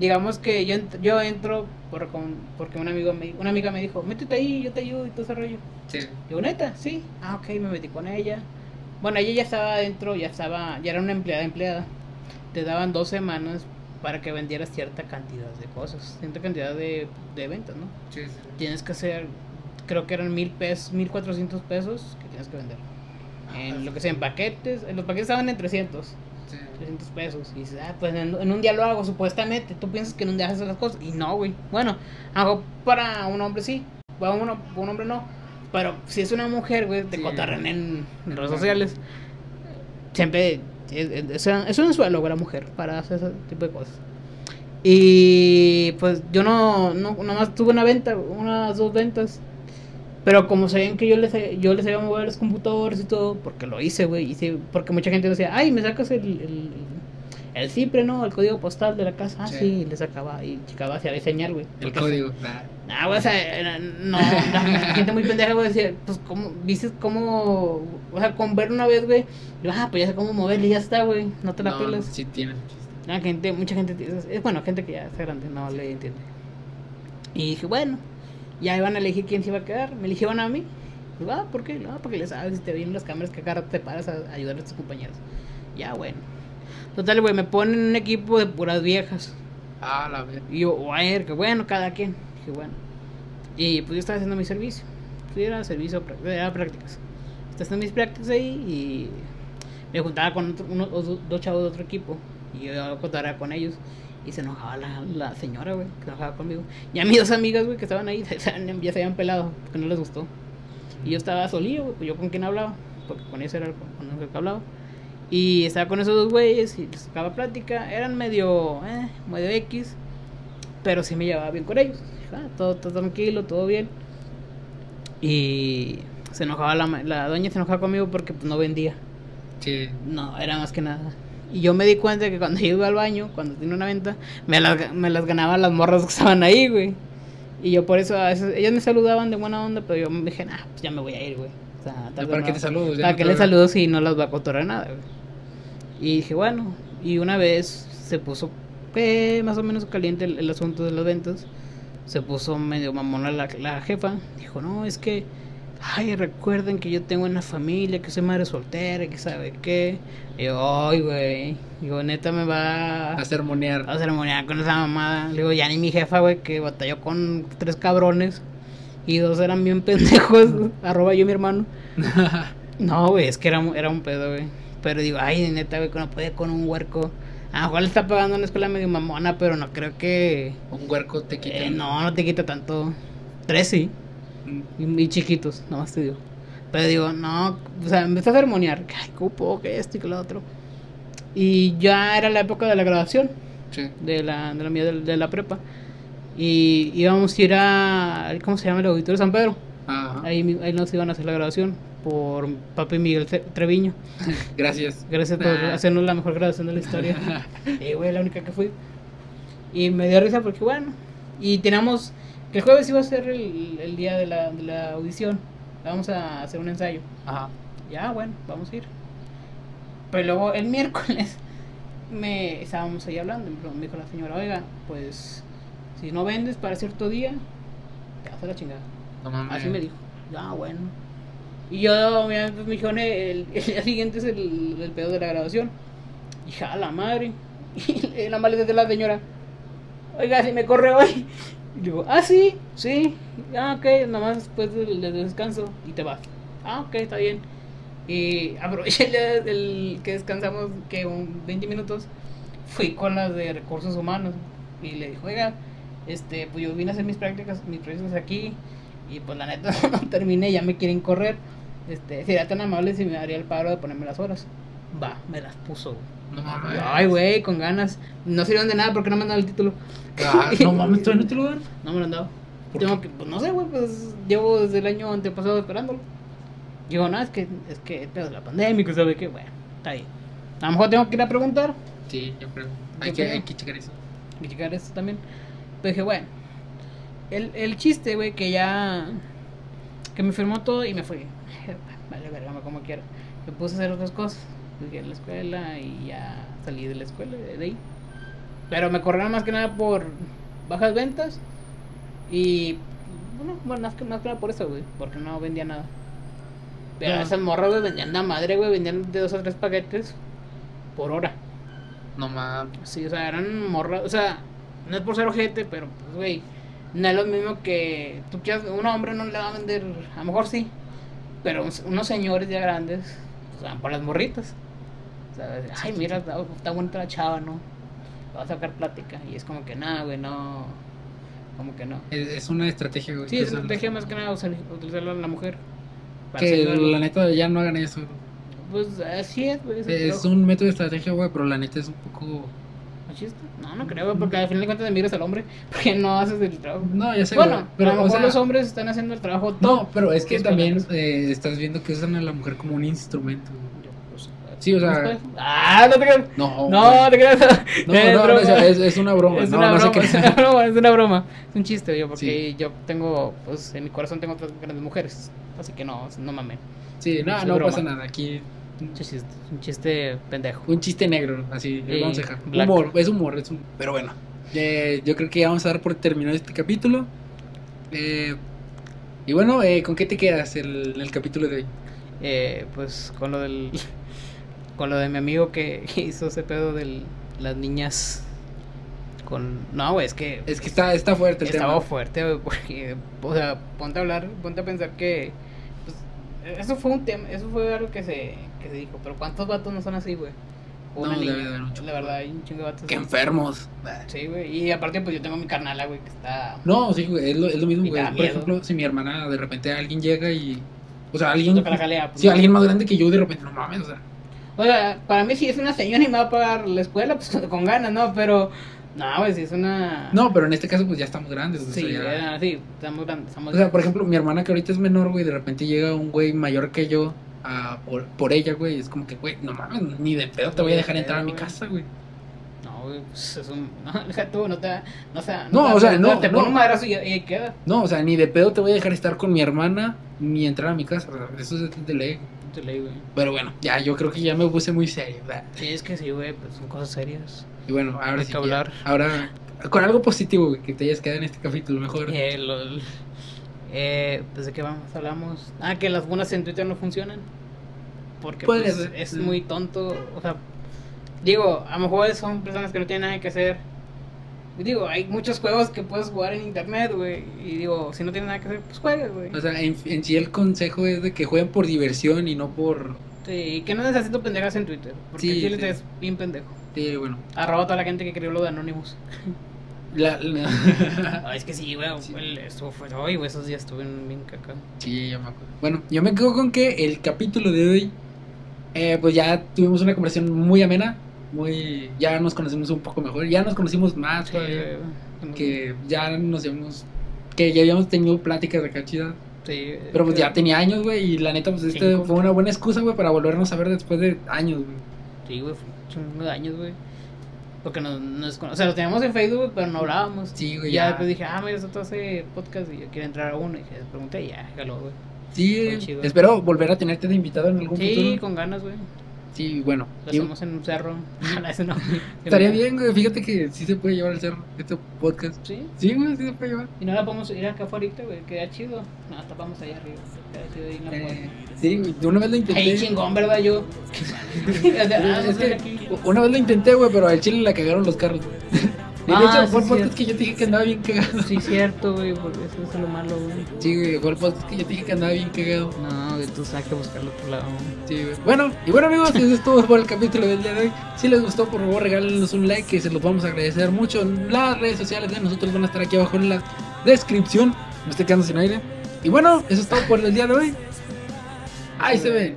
Digamos que yo, ent- yo entro por, con- porque un amigo me, una amiga me dijo, métete ahí, yo te ayudo y todo ese rollo. Sí. Digo, neta, sí. Ah, ok, me metí con ella. Bueno, ella ya estaba adentro, ya estaba, ya era una empleada empleada. Te daban dos semanas para que vendieras cierta cantidad de cosas, cierta cantidad de, de ventas, ¿no? Sí, sí. Tienes que hacer, creo que eran mil pesos, mil cuatrocientos pesos que tienes que vender. En lo que sea, en paquetes, en los paquetes estaban en 300, Sí. 300 pesos. Y dices, ah, pues en, en un día lo hago, supuestamente. Tú piensas que en un día haces las cosas. Y no, güey. Bueno, hago para un hombre sí, para uno, para un hombre no. Pero si es una mujer, güey, te Sí. cotarran en, en redes sociales. Siempre es, es, un- suelo, güey, la mujer, para hacer ese tipo de cosas. Y pues yo no, no, nomás tuve una venta, unas dos ventas. Pero como sabían que yo les, yo les sabía mover los computadores y todo, porque lo hice, güey. hice- Porque mucha gente decía, ay, me sacas el, el, el cifre, ¿no? El código postal de la casa. Ah, Sí. sí, le sacaba. Y chicaba hacia señal, güey. El código. nah. Ah, o sea, no, la gente muy pendeja, güey, decía, pues, ¿cómo, viste cómo, o sea, con ver una vez, güey, yo, ah, pues ya sé cómo moverle, ya está, güey, no te la No, pelas. Sí, tiene. La gente, mucha gente, es, bueno, gente que ya está grande, no le entiende. Y dije, bueno, ya iban a elegir quién se iba a quedar, me eligieron a mí. Digo, ah, ¿por qué? No, porque le sabes, si te vienen las cámaras que acá te paras a ayudar a tus compañeros. Ya, bueno. Total, güey, me ponen un equipo de puras viejas. Ah, la ver. Y yo, a ver, que bueno, cada quien. Dije, bueno. Y pues yo estaba haciendo mi servicio. Era servicio, era prácticas. Estás en mis prácticas ahí y me juntaba con otro- uno- dos chavos de otro equipo y yo contara con ellos. Y se enojaba la, la señora, güey, que trabajaba conmigo. Y a mis dos amigas, güey, que estaban ahí, se- se- ya se habían pelado, porque no les gustó. Y yo estaba solillo, güey, pues yo con quién hablaba, porque con ese era con el que hablaba. Y estaba con esos dos güeyes y les sacaba plática. Eran medio, eh, medio X, pero sí me llevaba bien con ellos. "Ah, todo, todo tranquilo, todo bien. Y se enojaba la, la doña, se enojaba conmigo porque pues, no vendía. Sí. No, era más que nada. Y yo me di cuenta que cuando yo iba al baño, cuando tenía una venta, me las, me las ganaban las morras que estaban ahí, güey. Y yo por eso a veces, ellas me saludaban de buena onda, pero yo me dije, nah, pues ya me voy a ir, güey. O sea, o ¿Para qué no- te saludo? ¿Para no les veo. saludo si no las va a cotorrear nada, güey? Y dije, bueno, y una vez se puso más o menos caliente el, el asunto de las ventas. Se puso medio mamona la, la jefa. Dijo, no, es que, ay, recuerden que yo tengo una familia, que soy madre soltera, que sabe qué. Y yo, ay, güey. Digo, neta me va A sermonear. a ceremoniar con esa mamada. Le digo, ya ni mi jefa, güey, que batalló con tres cabrones. Y dos eran bien pendejos. arroba yo mi hermano. No, güey, es que era, era un pedo, güey. Pero digo, ay, neta, güey, que no puede con un huerco. A lo mejor le está pagando una escuela medio mamona, pero no creo que. Un huerco te quita. eh, no, no te quita tanto. Tres sí. Mm. Y, y chiquitos, nomás te digo. Pero digo, no, o sea, empecé a ceremoniar. Que ay, cupo, que esto y que lo otro. Y ya era la época de la graduación Sí. de la, de la mía de, de la prepa. Y íbamos a ir a. ¿Cómo se llama el auditorio San Pedro? Ajá. Ahí, ahí nos iban a hacer la graduación por papi Miguel Tre- Treviño. Gracias. Gracias por Ah. hacernos la mejor graduación de la historia. y güey, la única que fui. Y me dio risa porque, bueno, y teníamos. Que el jueves iba a ser el, el día de la, de la audición. Vamos a hacer un ensayo. Ajá. Ya, bueno, vamos a ir. Pero luego el miércoles me estábamos ahí hablando. Me dijo la señora, oiga, pues si no vendes para cierto día, te vas a la chingada. Así me dijo. Ya, bueno. Y yo me, me dijeron, el, el día siguiente es el, el pedo de la graduación. Y ja, la madre. Y la madre de la señora, oiga, si me corre hoy. Y digo, ah, sí, sí. Ah, ok, nomás después del, del descanso y te vas. Ah, ok, está bien. Y aproveché el, el que descansamos, que un 20 minutos, fui con las de recursos humanos. Y le dije, oiga, este, pues yo vine a hacer mis prácticas, mis prácticas aquí. Y pues la neta no terminé, ya me quieren correr. Este, sería tan amable si me daría el paro de ponerme las horas. Va, me las puso. No mames. Ay, güey, con ganas. No sirvieron de nada porque no me han dado el título. Ah, no mames, ¿todavía no te lo dan? No me lo han dado. ¿Por Tengo que, pues no sé, güey, pues llevo desde el año antepasado esperándolo. Digo, no, es que es que de la pandemia, que sabe que, bueno, está bien. A lo mejor tengo que ir a preguntar, Sí, yo creo. Hay Yo que, creo. hay que checar eso. y checar esto también. Pero dije, bueno, el, el chiste, güey, que ya. que me firmó todo y me fui. Vale, verga, como quiera. Me puse a hacer otras cosas. Fui a la escuela y ya salí de la escuela, de ahí. Pero me corrieron más que nada por bajas ventas y. Bueno, bueno, más que, más que nada por eso, güey, porque no vendía nada. Pero Ah. esas morras, güey, vendían la madre, güey, vendían de dos a tres paquetes por hora. No mames. Sí, o sea, eran morras, o sea, no es por ser ojete, pero pues, güey, no es lo mismo que tú quieras, un hombre no le va a vender, a lo mejor sí, pero unos señores ya grandes, sea, por las morritas. O sea, ay, mira, está, está bonita la chava, ¿no? Va a sacar plática, y es como que nada, güey, no, como que no. Es, es una estrategia, güey. Sí, es usan. estrategia más que nada usar- utilizarla a la mujer. Que la neta ya no hagan eso. Pues así es, güey. es Es un método de estrategia, güey, pero la neta es un poco. ¿Machista? No, no creo, porque al final de cuentas migras al hombre, porque no haces el trabajo. No, ya sé, Bueno, güey, pero a lo o mejor sea, los hombres están haciendo el trabajo todo. No, pero es que también eh, estás viendo que usan a la mujer como un instrumento. Pues, Sí, o sea- Ah, no te creas. No, No, te creas. No, Es no, no, es, es una broma. Es no, una no sé broma, es una broma, es una broma. Es un chiste, yo, porque Sí. yo tengo, pues en mi corazón tengo otras grandes mujeres. Así que no, no mames. Sí, no, no broma. pasa nada. Aquí Un chiste, un chiste pendejo. un chiste negro, así, Sí, vamos a dejar. black. Humor, es humor, es un... Pero bueno, eh, yo creo que ya vamos a dar por terminado este capítulo. Eh, y bueno, eh, ¿con qué te quedas el, el capítulo de hoy? Eh, pues con lo del. Con lo de mi amigo que hizo ese pedo de las niñas con... No, güey, es que... Es que está, está fuerte el Estaba tema. fuerte, güey, porque, o sea, ponte a hablar, ponte a pensar que, pues, eso fue un tema, eso fue algo que se, que se dijo, pero ¿cuántos vatos no son así, güey? No, una debe niña, de haber un chingo la verdad, hay un chingo de vatos. Qué así. enfermos. Sí, güey, y aparte, pues, yo tengo mi carnala, güey, que está... No, sí, güey, es lo, es lo mismo, güey. Por miedo. ejemplo, si mi hermana de repente alguien llega y. O sea, alguien. toca la jalea, pues, Sí, no. alguien más grande que yo de repente, no mames, o sea. O sea, para mí si es una señora y me va a pagar la escuela, pues con ganas, ¿no? Pero, no, güey, si es una... No, pero en este caso, pues ya estamos grandes. O sea, Sí, ya- sí, estamos grandes, estamos O sea, por ejemplo, mi hermana que ahorita es menor, güey, de repente llega un güey mayor que yo a, por, por ella, güey. Es como que, güey, no mames, ni de pedo te voy a dejar entrar a mi casa, güey. No, güey, pues es un... No, deja tú, no te... No, o sea, No, te- o sea, no, Te no. un madrazo y, y ahí queda. No, o sea, ni de pedo te voy a dejar estar con mi hermana ni entrar a mi casa. o sea, eso es de ley. Te leí, güey. Pero bueno, ya, yo creo que ya me puse muy serio, ¿verdad? Sí, es que sí, güey, pues son cosas serias. Y bueno, ahora Hay sí. que ya. hablar. Ahora, con algo positivo, güey, que te hayas quedado en este capítulo mejor. Eh, lo- eh, pues de qué vamos, hablamos. Ah, que las buenas en Twitter no funcionan. Porque pues, es muy tonto. O sea, digo, a lo mejor son personas que no tienen nada que hacer. Digo, hay muchos juegos que puedes jugar en internet, güey. Y digo, si no tienes nada que hacer, pues juegas, güey. O sea, en, en sí el consejo es de que jueguen por diversión y no por... Sí, y que no necesito pendejas en Twitter. Porque Sí, Chile sí. es bien pendejo. Sí, bueno. Arroba a toda la gente que creyó lo de Anonymous. La, la- Ah, es que sí, güey. Sí. fue hoy, güey. Esos días estuvieron bien caca. Sí, ya me acuerdo. Bueno, yo me quedo con que el capítulo de hoy, eh, pues ya tuvimos una conversación muy amena, muy, ya nos conocimos un poco mejor, ya nos conocimos más, Sí, todavía, que ya nos habíamos, que ya habíamos tenido pláticas acá chidas, Sí, pero pues que- ya tenía años, güey, y la neta, pues este Cinco. fue una buena excusa, güey, para volvernos a ver después de años, güey. Sí, güey, fue un chingo de años, güey. Porque nos, nos o sea, lo teníamos en Facebook, pero no hablábamos. Sí, güey, ya ya. después dije, ah, mira, esto hace podcast y yo quiero entrar a uno. Y dije, pregunté y ya, jaló, güey. Sí, chido. espero volver a tenerte de invitado en algún Sí, futuro. con ganas, güey. Sí, bueno. Lo y- hacemos en un cerro. No, estaría bien, güey, fíjate que sí se puede llevar el cerro, este podcast. Sí. Sí, güey, sí se puede llevar. Y no la podemos ir acá afuera, güey. Queda chido. No, hasta vamos allá arriba. Queda chido ahí en la Eh, sí, güey, una vez lo intenté. Ahí chingón, ¿verdad? Yo. Ah, es que una vez lo intenté, güey, pero al chile la cagaron los carros. Y de Ah, hecho, sí, fue el podcast que yo te dije que andaba bien cagado. Sí, cierto, güey, porque eso es lo malo, güey. Sí, güey, fue el podcast que yo te dije que andaba bien cagado. No, güey, tú sabes que buscarlo otro lado. Sí, güey. Bueno, y bueno, amigos, eso es todo por el capítulo del día de hoy. Si les gustó, por favor, regálenos un like, que se los vamos a agradecer mucho. Las redes sociales de nosotros van a estar aquí abajo en la descripción. Me estoy quedando sin aire. Y bueno, eso es todo por el día de hoy. Ahí se ven.